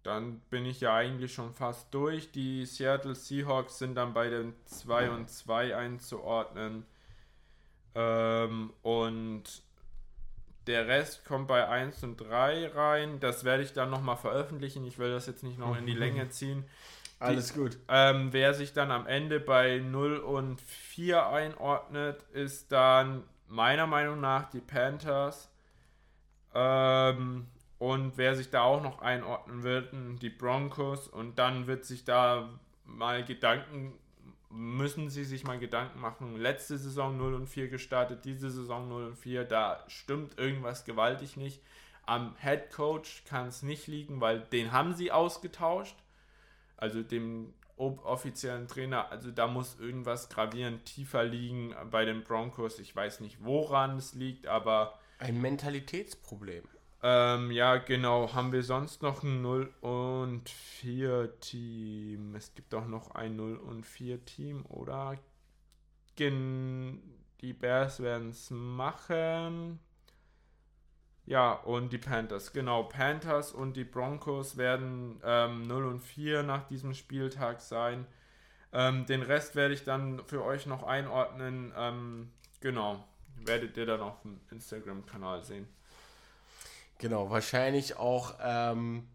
dann bin ich ja eigentlich schon fast durch. Die Seattle Seahawks sind dann bei den 2 und 2 einzuordnen. Ähm, und der Rest kommt bei 1 und 3 rein. Das werde ich dann nochmal veröffentlichen. Ich will das jetzt nicht noch in die <laughs> Länge ziehen. Alles gut. Ähm, wer sich dann am Ende bei 0 und 4 einordnet, ist dann meiner Meinung nach die Panthers. Ähm, und wer sich da auch noch einordnen wird, die Broncos. Und dann wird sich da mal Gedanken, müssen sie sich mal Gedanken machen. Letzte Saison 0 und 4 gestartet, diese Saison 0 und 4, da stimmt irgendwas gewaltig nicht. Am Head Coach kann es nicht liegen, weil den haben sie ausgetauscht. Also dem offiziellen Trainer, also da muss irgendwas gravierend tiefer liegen bei den Broncos. Ich weiß nicht, woran es liegt, aber. Ein Mentalitätsproblem. Ähm, ja, genau. Haben wir sonst noch ein 0 und 4 Team? Es gibt auch noch ein 0 und 4 Team, oder? Gen die Bears werden es machen. Ja, und die Panthers. Genau, Panthers und die Broncos werden ähm, 0 und 4 nach diesem Spieltag sein. Ähm, den Rest werde ich dann für euch noch einordnen. Ähm, genau, werdet ihr dann auf dem Instagram-Kanal sehen. Genau, wahrscheinlich auch ähm,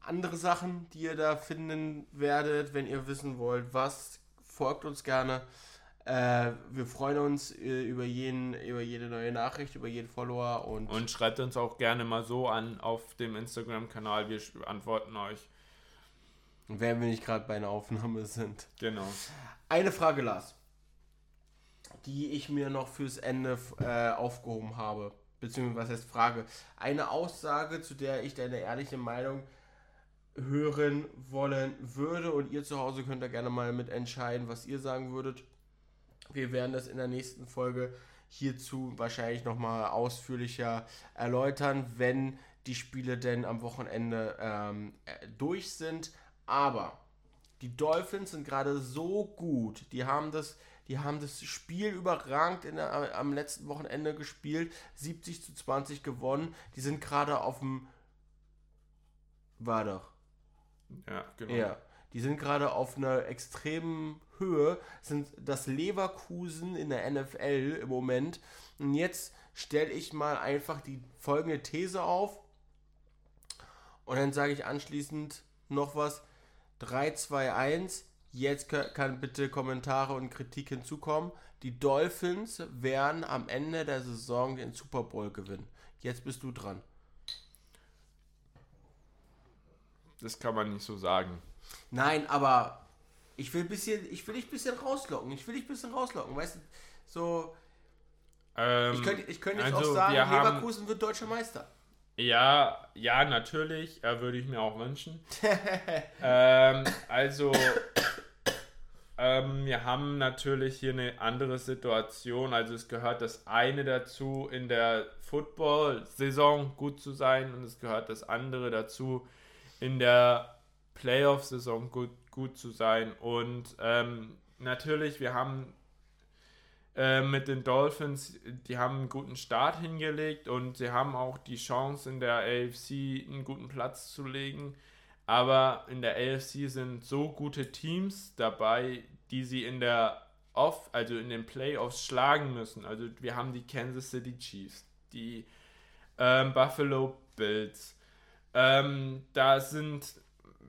andere Sachen, die ihr da finden werdet, wenn ihr wissen wollt, was. Folgt uns gerne. Äh, wir freuen uns äh, über, jeden, über jede neue Nachricht, über jeden Follower und. Und schreibt uns auch gerne mal so an auf dem Instagram-Kanal. Wir antworten euch. Wenn wir nicht gerade bei einer Aufnahme sind. Genau. Eine Frage, Lars, die ich mir noch fürs Ende äh, aufgehoben habe beziehungsweise was heißt Frage, eine Aussage, zu der ich deine ehrliche Meinung hören wollen würde und ihr zu Hause könnt da gerne mal mit entscheiden, was ihr sagen würdet. Wir werden das in der nächsten Folge hierzu wahrscheinlich nochmal ausführlicher erläutern, wenn die Spiele denn am Wochenende ähm, äh, durch sind. Aber die Dolphins sind gerade so gut, die haben das die haben das Spiel überragend in der, am letzten Wochenende gespielt. 70 zu 20 gewonnen. Die sind gerade auf dem. War doch. Ja, genau. Ja. Die sind gerade auf einer extremen Höhe. Sind das Leverkusen in der NFL im Moment. Und jetzt stelle ich mal einfach die folgende These auf. Und dann sage ich anschließend noch was. 3, 2, 1. Jetzt kann bitte Kommentare und Kritik hinzukommen. Die Dolphins werden am Ende der Saison den Super Bowl gewinnen. Jetzt bist du dran. Das kann man nicht so sagen. Nein, aber ich will bisschen, ich will dich ein bisschen rauslocken. Ich will dich ein bisschen rauslocken. Weißt du, so. Ähm, ich könnte ich könnt jetzt also auch sagen, Leverkusen wird deutscher Meister. Ja, ja, natürlich. Äh, würde ich mir auch wünschen. <laughs> ähm, also, ähm, wir haben natürlich hier eine andere Situation. Also es gehört das eine dazu, in der Football-Saison gut zu sein und es gehört das andere dazu, in der Playoff-Saison gut, gut zu sein. Und ähm, natürlich, wir haben äh, mit den Dolphins, die haben einen guten Start hingelegt und sie haben auch die Chance, in der AFC einen guten Platz zu legen. Aber in der AFC sind so gute Teams dabei, die sie in der Off, also in den Playoffs schlagen müssen. Also wir haben die Kansas City Chiefs, die ähm, Buffalo Bills. Ähm, da sind,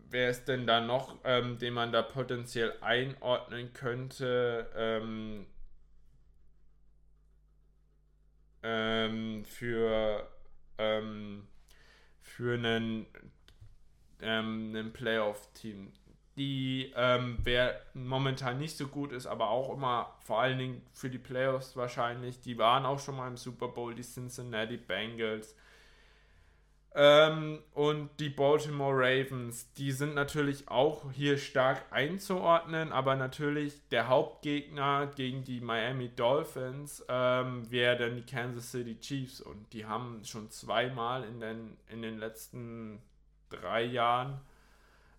wer ist denn da noch, ähm, den man da potenziell einordnen könnte? Ähm, ähm, für, ähm, für einen, einen Playoff-Team die ähm, wer momentan nicht so gut ist, aber auch immer vor allen Dingen für die Playoffs wahrscheinlich. Die waren auch schon mal im Super Bowl, die Cincinnati Bengals. Ähm, und die Baltimore Ravens, die sind natürlich auch hier stark einzuordnen, aber natürlich der Hauptgegner gegen die Miami Dolphins ähm, wäre dann die Kansas City Chiefs. Und die haben schon zweimal in den, in den letzten drei Jahren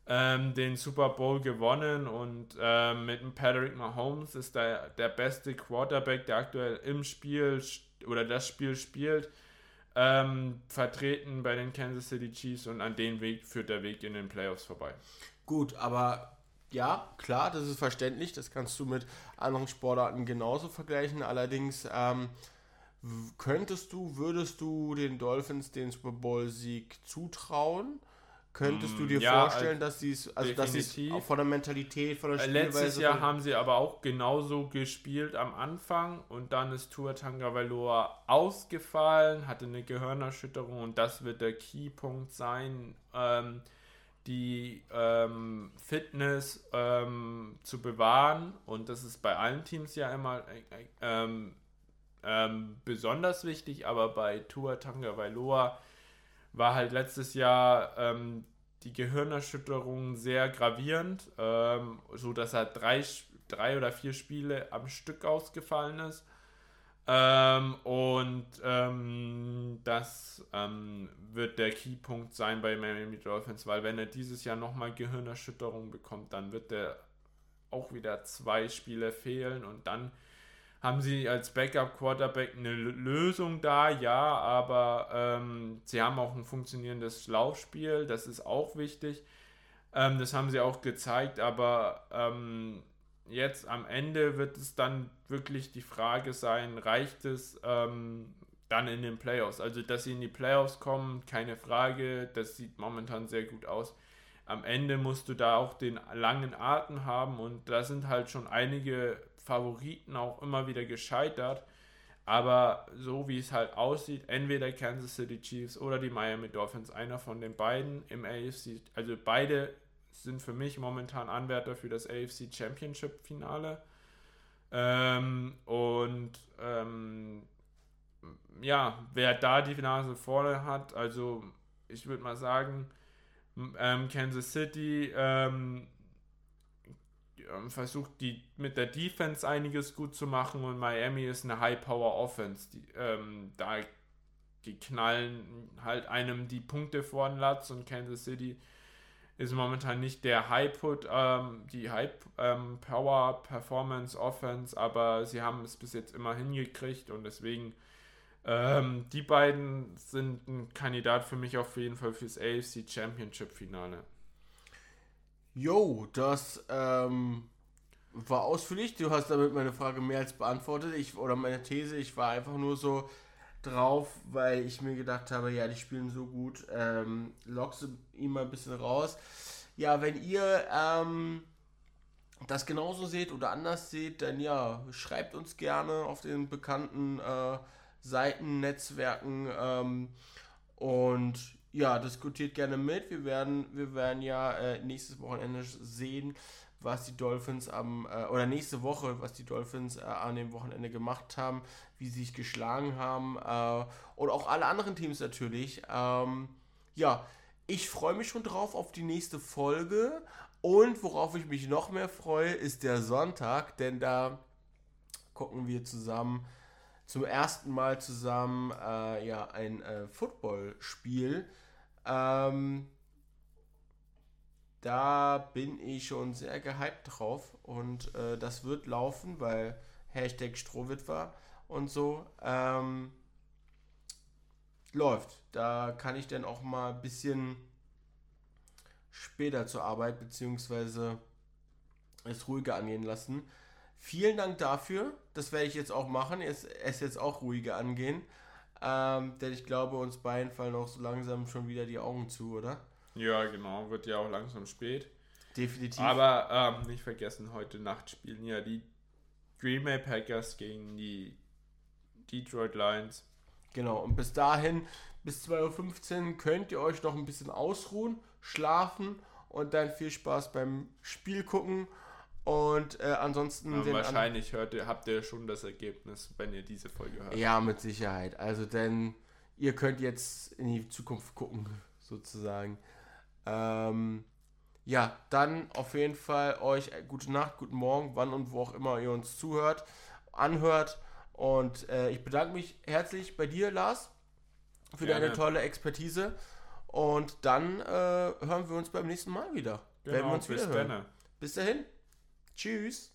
ähm, den Super Bowl gewonnen. Und ähm, mit Patrick Mahomes ist der, der beste Quarterback, der aktuell im Spiel oder das Spiel spielt ähm, vertreten bei den Kansas City Chiefs und an den Weg führt der Weg in den Playoffs vorbei. Gut, aber ja, klar, das ist verständlich. Das kannst du mit anderen Sportarten genauso vergleichen. Allerdings ähm, könntest du, würdest du den Dolphins den Super Bowl-Sieg zutrauen? Könntest du dir ja, vorstellen, dass sie es, also dass von der Mentalität, von der äh, Spielweise... Letztes Jahr haben sie aber auch genauso gespielt am Anfang und dann ist Tua Tagovailoa ausgefallen, hatte eine Gehirnerschütterung und das wird der Keypunkt sein, ähm, die ähm, Fitness ähm, zu bewahren und das ist bei allen Teams ja immer äh, ähm, ähm, besonders wichtig, aber bei Tua Tagovailoa war halt letztes Jahr ähm, die Gehirnerschütterung sehr gravierend, ähm, so dass er drei, drei oder vier Spiele am Stück ausgefallen ist. Ähm, und ähm, das ähm, wird der Keypunkt sein bei Miami Dolphins, weil wenn er dieses Jahr nochmal Gehirnerschütterung bekommt, dann wird er auch wieder zwei Spiele fehlen und dann haben sie als Backup-Quarterback eine Lösung da, ja, aber ähm, sie haben auch ein funktionierendes Laufspiel, das ist auch wichtig. Ähm, das haben sie auch gezeigt, aber ähm, jetzt am Ende wird es dann wirklich die Frage sein, reicht es ähm, dann in den Playoffs? Also, dass sie in die Playoffs kommen, keine Frage, das sieht momentan sehr gut aus. Am Ende musst du da auch den langen Atem haben und da sind halt schon einige Favoriten auch immer wieder gescheitert. Aber so wie es halt aussieht, entweder Kansas City Chiefs oder die Miami Dolphins, einer von den beiden im AFC, also beide sind für mich momentan Anwärter für das AFC Championship Finale. Ähm, und ähm, ja, wer da die Nase vorne hat, also ich würde mal sagen, ähm, Kansas City ähm, ähm, versucht die mit der Defense einiges gut zu machen und Miami ist eine High-Power-Offense. Ähm, da die knallen halt einem die Punkte vor den Latz und Kansas City ist momentan nicht der High-Put, ähm, die High-Power-Performance-Offense, aber sie haben es bis jetzt immer hingekriegt und deswegen ähm, die beiden sind ein Kandidat für mich auf jeden Fall fürs AFC Championship Finale. Jo, das ähm, war ausführlich. Du hast damit meine Frage mehr als beantwortet. Ich, oder meine These, ich war einfach nur so drauf, weil ich mir gedacht habe, ja, die spielen so gut. Ähm, lockst ihn mal ein bisschen raus. Ja, wenn ihr ähm, das genauso seht oder anders seht, dann ja, schreibt uns gerne auf den bekannten äh, Seiten, Netzwerken ähm, und ja, diskutiert gerne mit. Wir werden, wir werden ja äh, nächstes Wochenende sehen, was die Dolphins am, äh, oder nächste Woche, was die Dolphins äh, an dem Wochenende gemacht haben, wie sie sich geschlagen haben äh, und auch alle anderen Teams natürlich. Ähm, ja, ich freue mich schon drauf auf die nächste Folge und worauf ich mich noch mehr freue, ist der Sonntag, denn da gucken wir zusammen zum ersten Mal zusammen äh, ja, ein äh, Footballspiel ähm, da bin ich schon sehr gehypt drauf und äh, das wird laufen, weil Hashtag Strohwitwer und so ähm, läuft. Da kann ich dann auch mal ein bisschen später zur Arbeit beziehungsweise es ruhiger angehen lassen. Vielen Dank dafür. Das werde ich jetzt auch machen. Es, es jetzt auch ruhiger angehen. Ähm, denn ich glaube, uns beiden fallen auch so langsam schon wieder die Augen zu, oder? Ja, genau. Wird ja auch langsam spät. Definitiv. Aber ähm, nicht vergessen, heute Nacht spielen ja die Green Bay Packers gegen die Detroit Lions. Genau, und bis dahin, bis 2.15 Uhr, könnt ihr euch noch ein bisschen ausruhen, schlafen und dann viel Spaß beim Spiel gucken. Und äh, ansonsten. Ja, wahrscheinlich hört ihr, habt ihr schon das Ergebnis, wenn ihr diese Folge hört. Ja, mit Sicherheit. Also, denn ihr könnt jetzt in die Zukunft gucken, <laughs> sozusagen. Ähm, ja, dann auf jeden Fall euch gute Nacht, guten Morgen, wann und wo auch immer ihr uns zuhört, anhört. Und äh, ich bedanke mich herzlich bei dir, Lars, für Gerne. deine tolle Expertise. Und dann äh, hören wir uns beim nächsten Mal wieder. Werden wir Genau, uns bis wieder hören. dann. Bis dahin. Tschüss.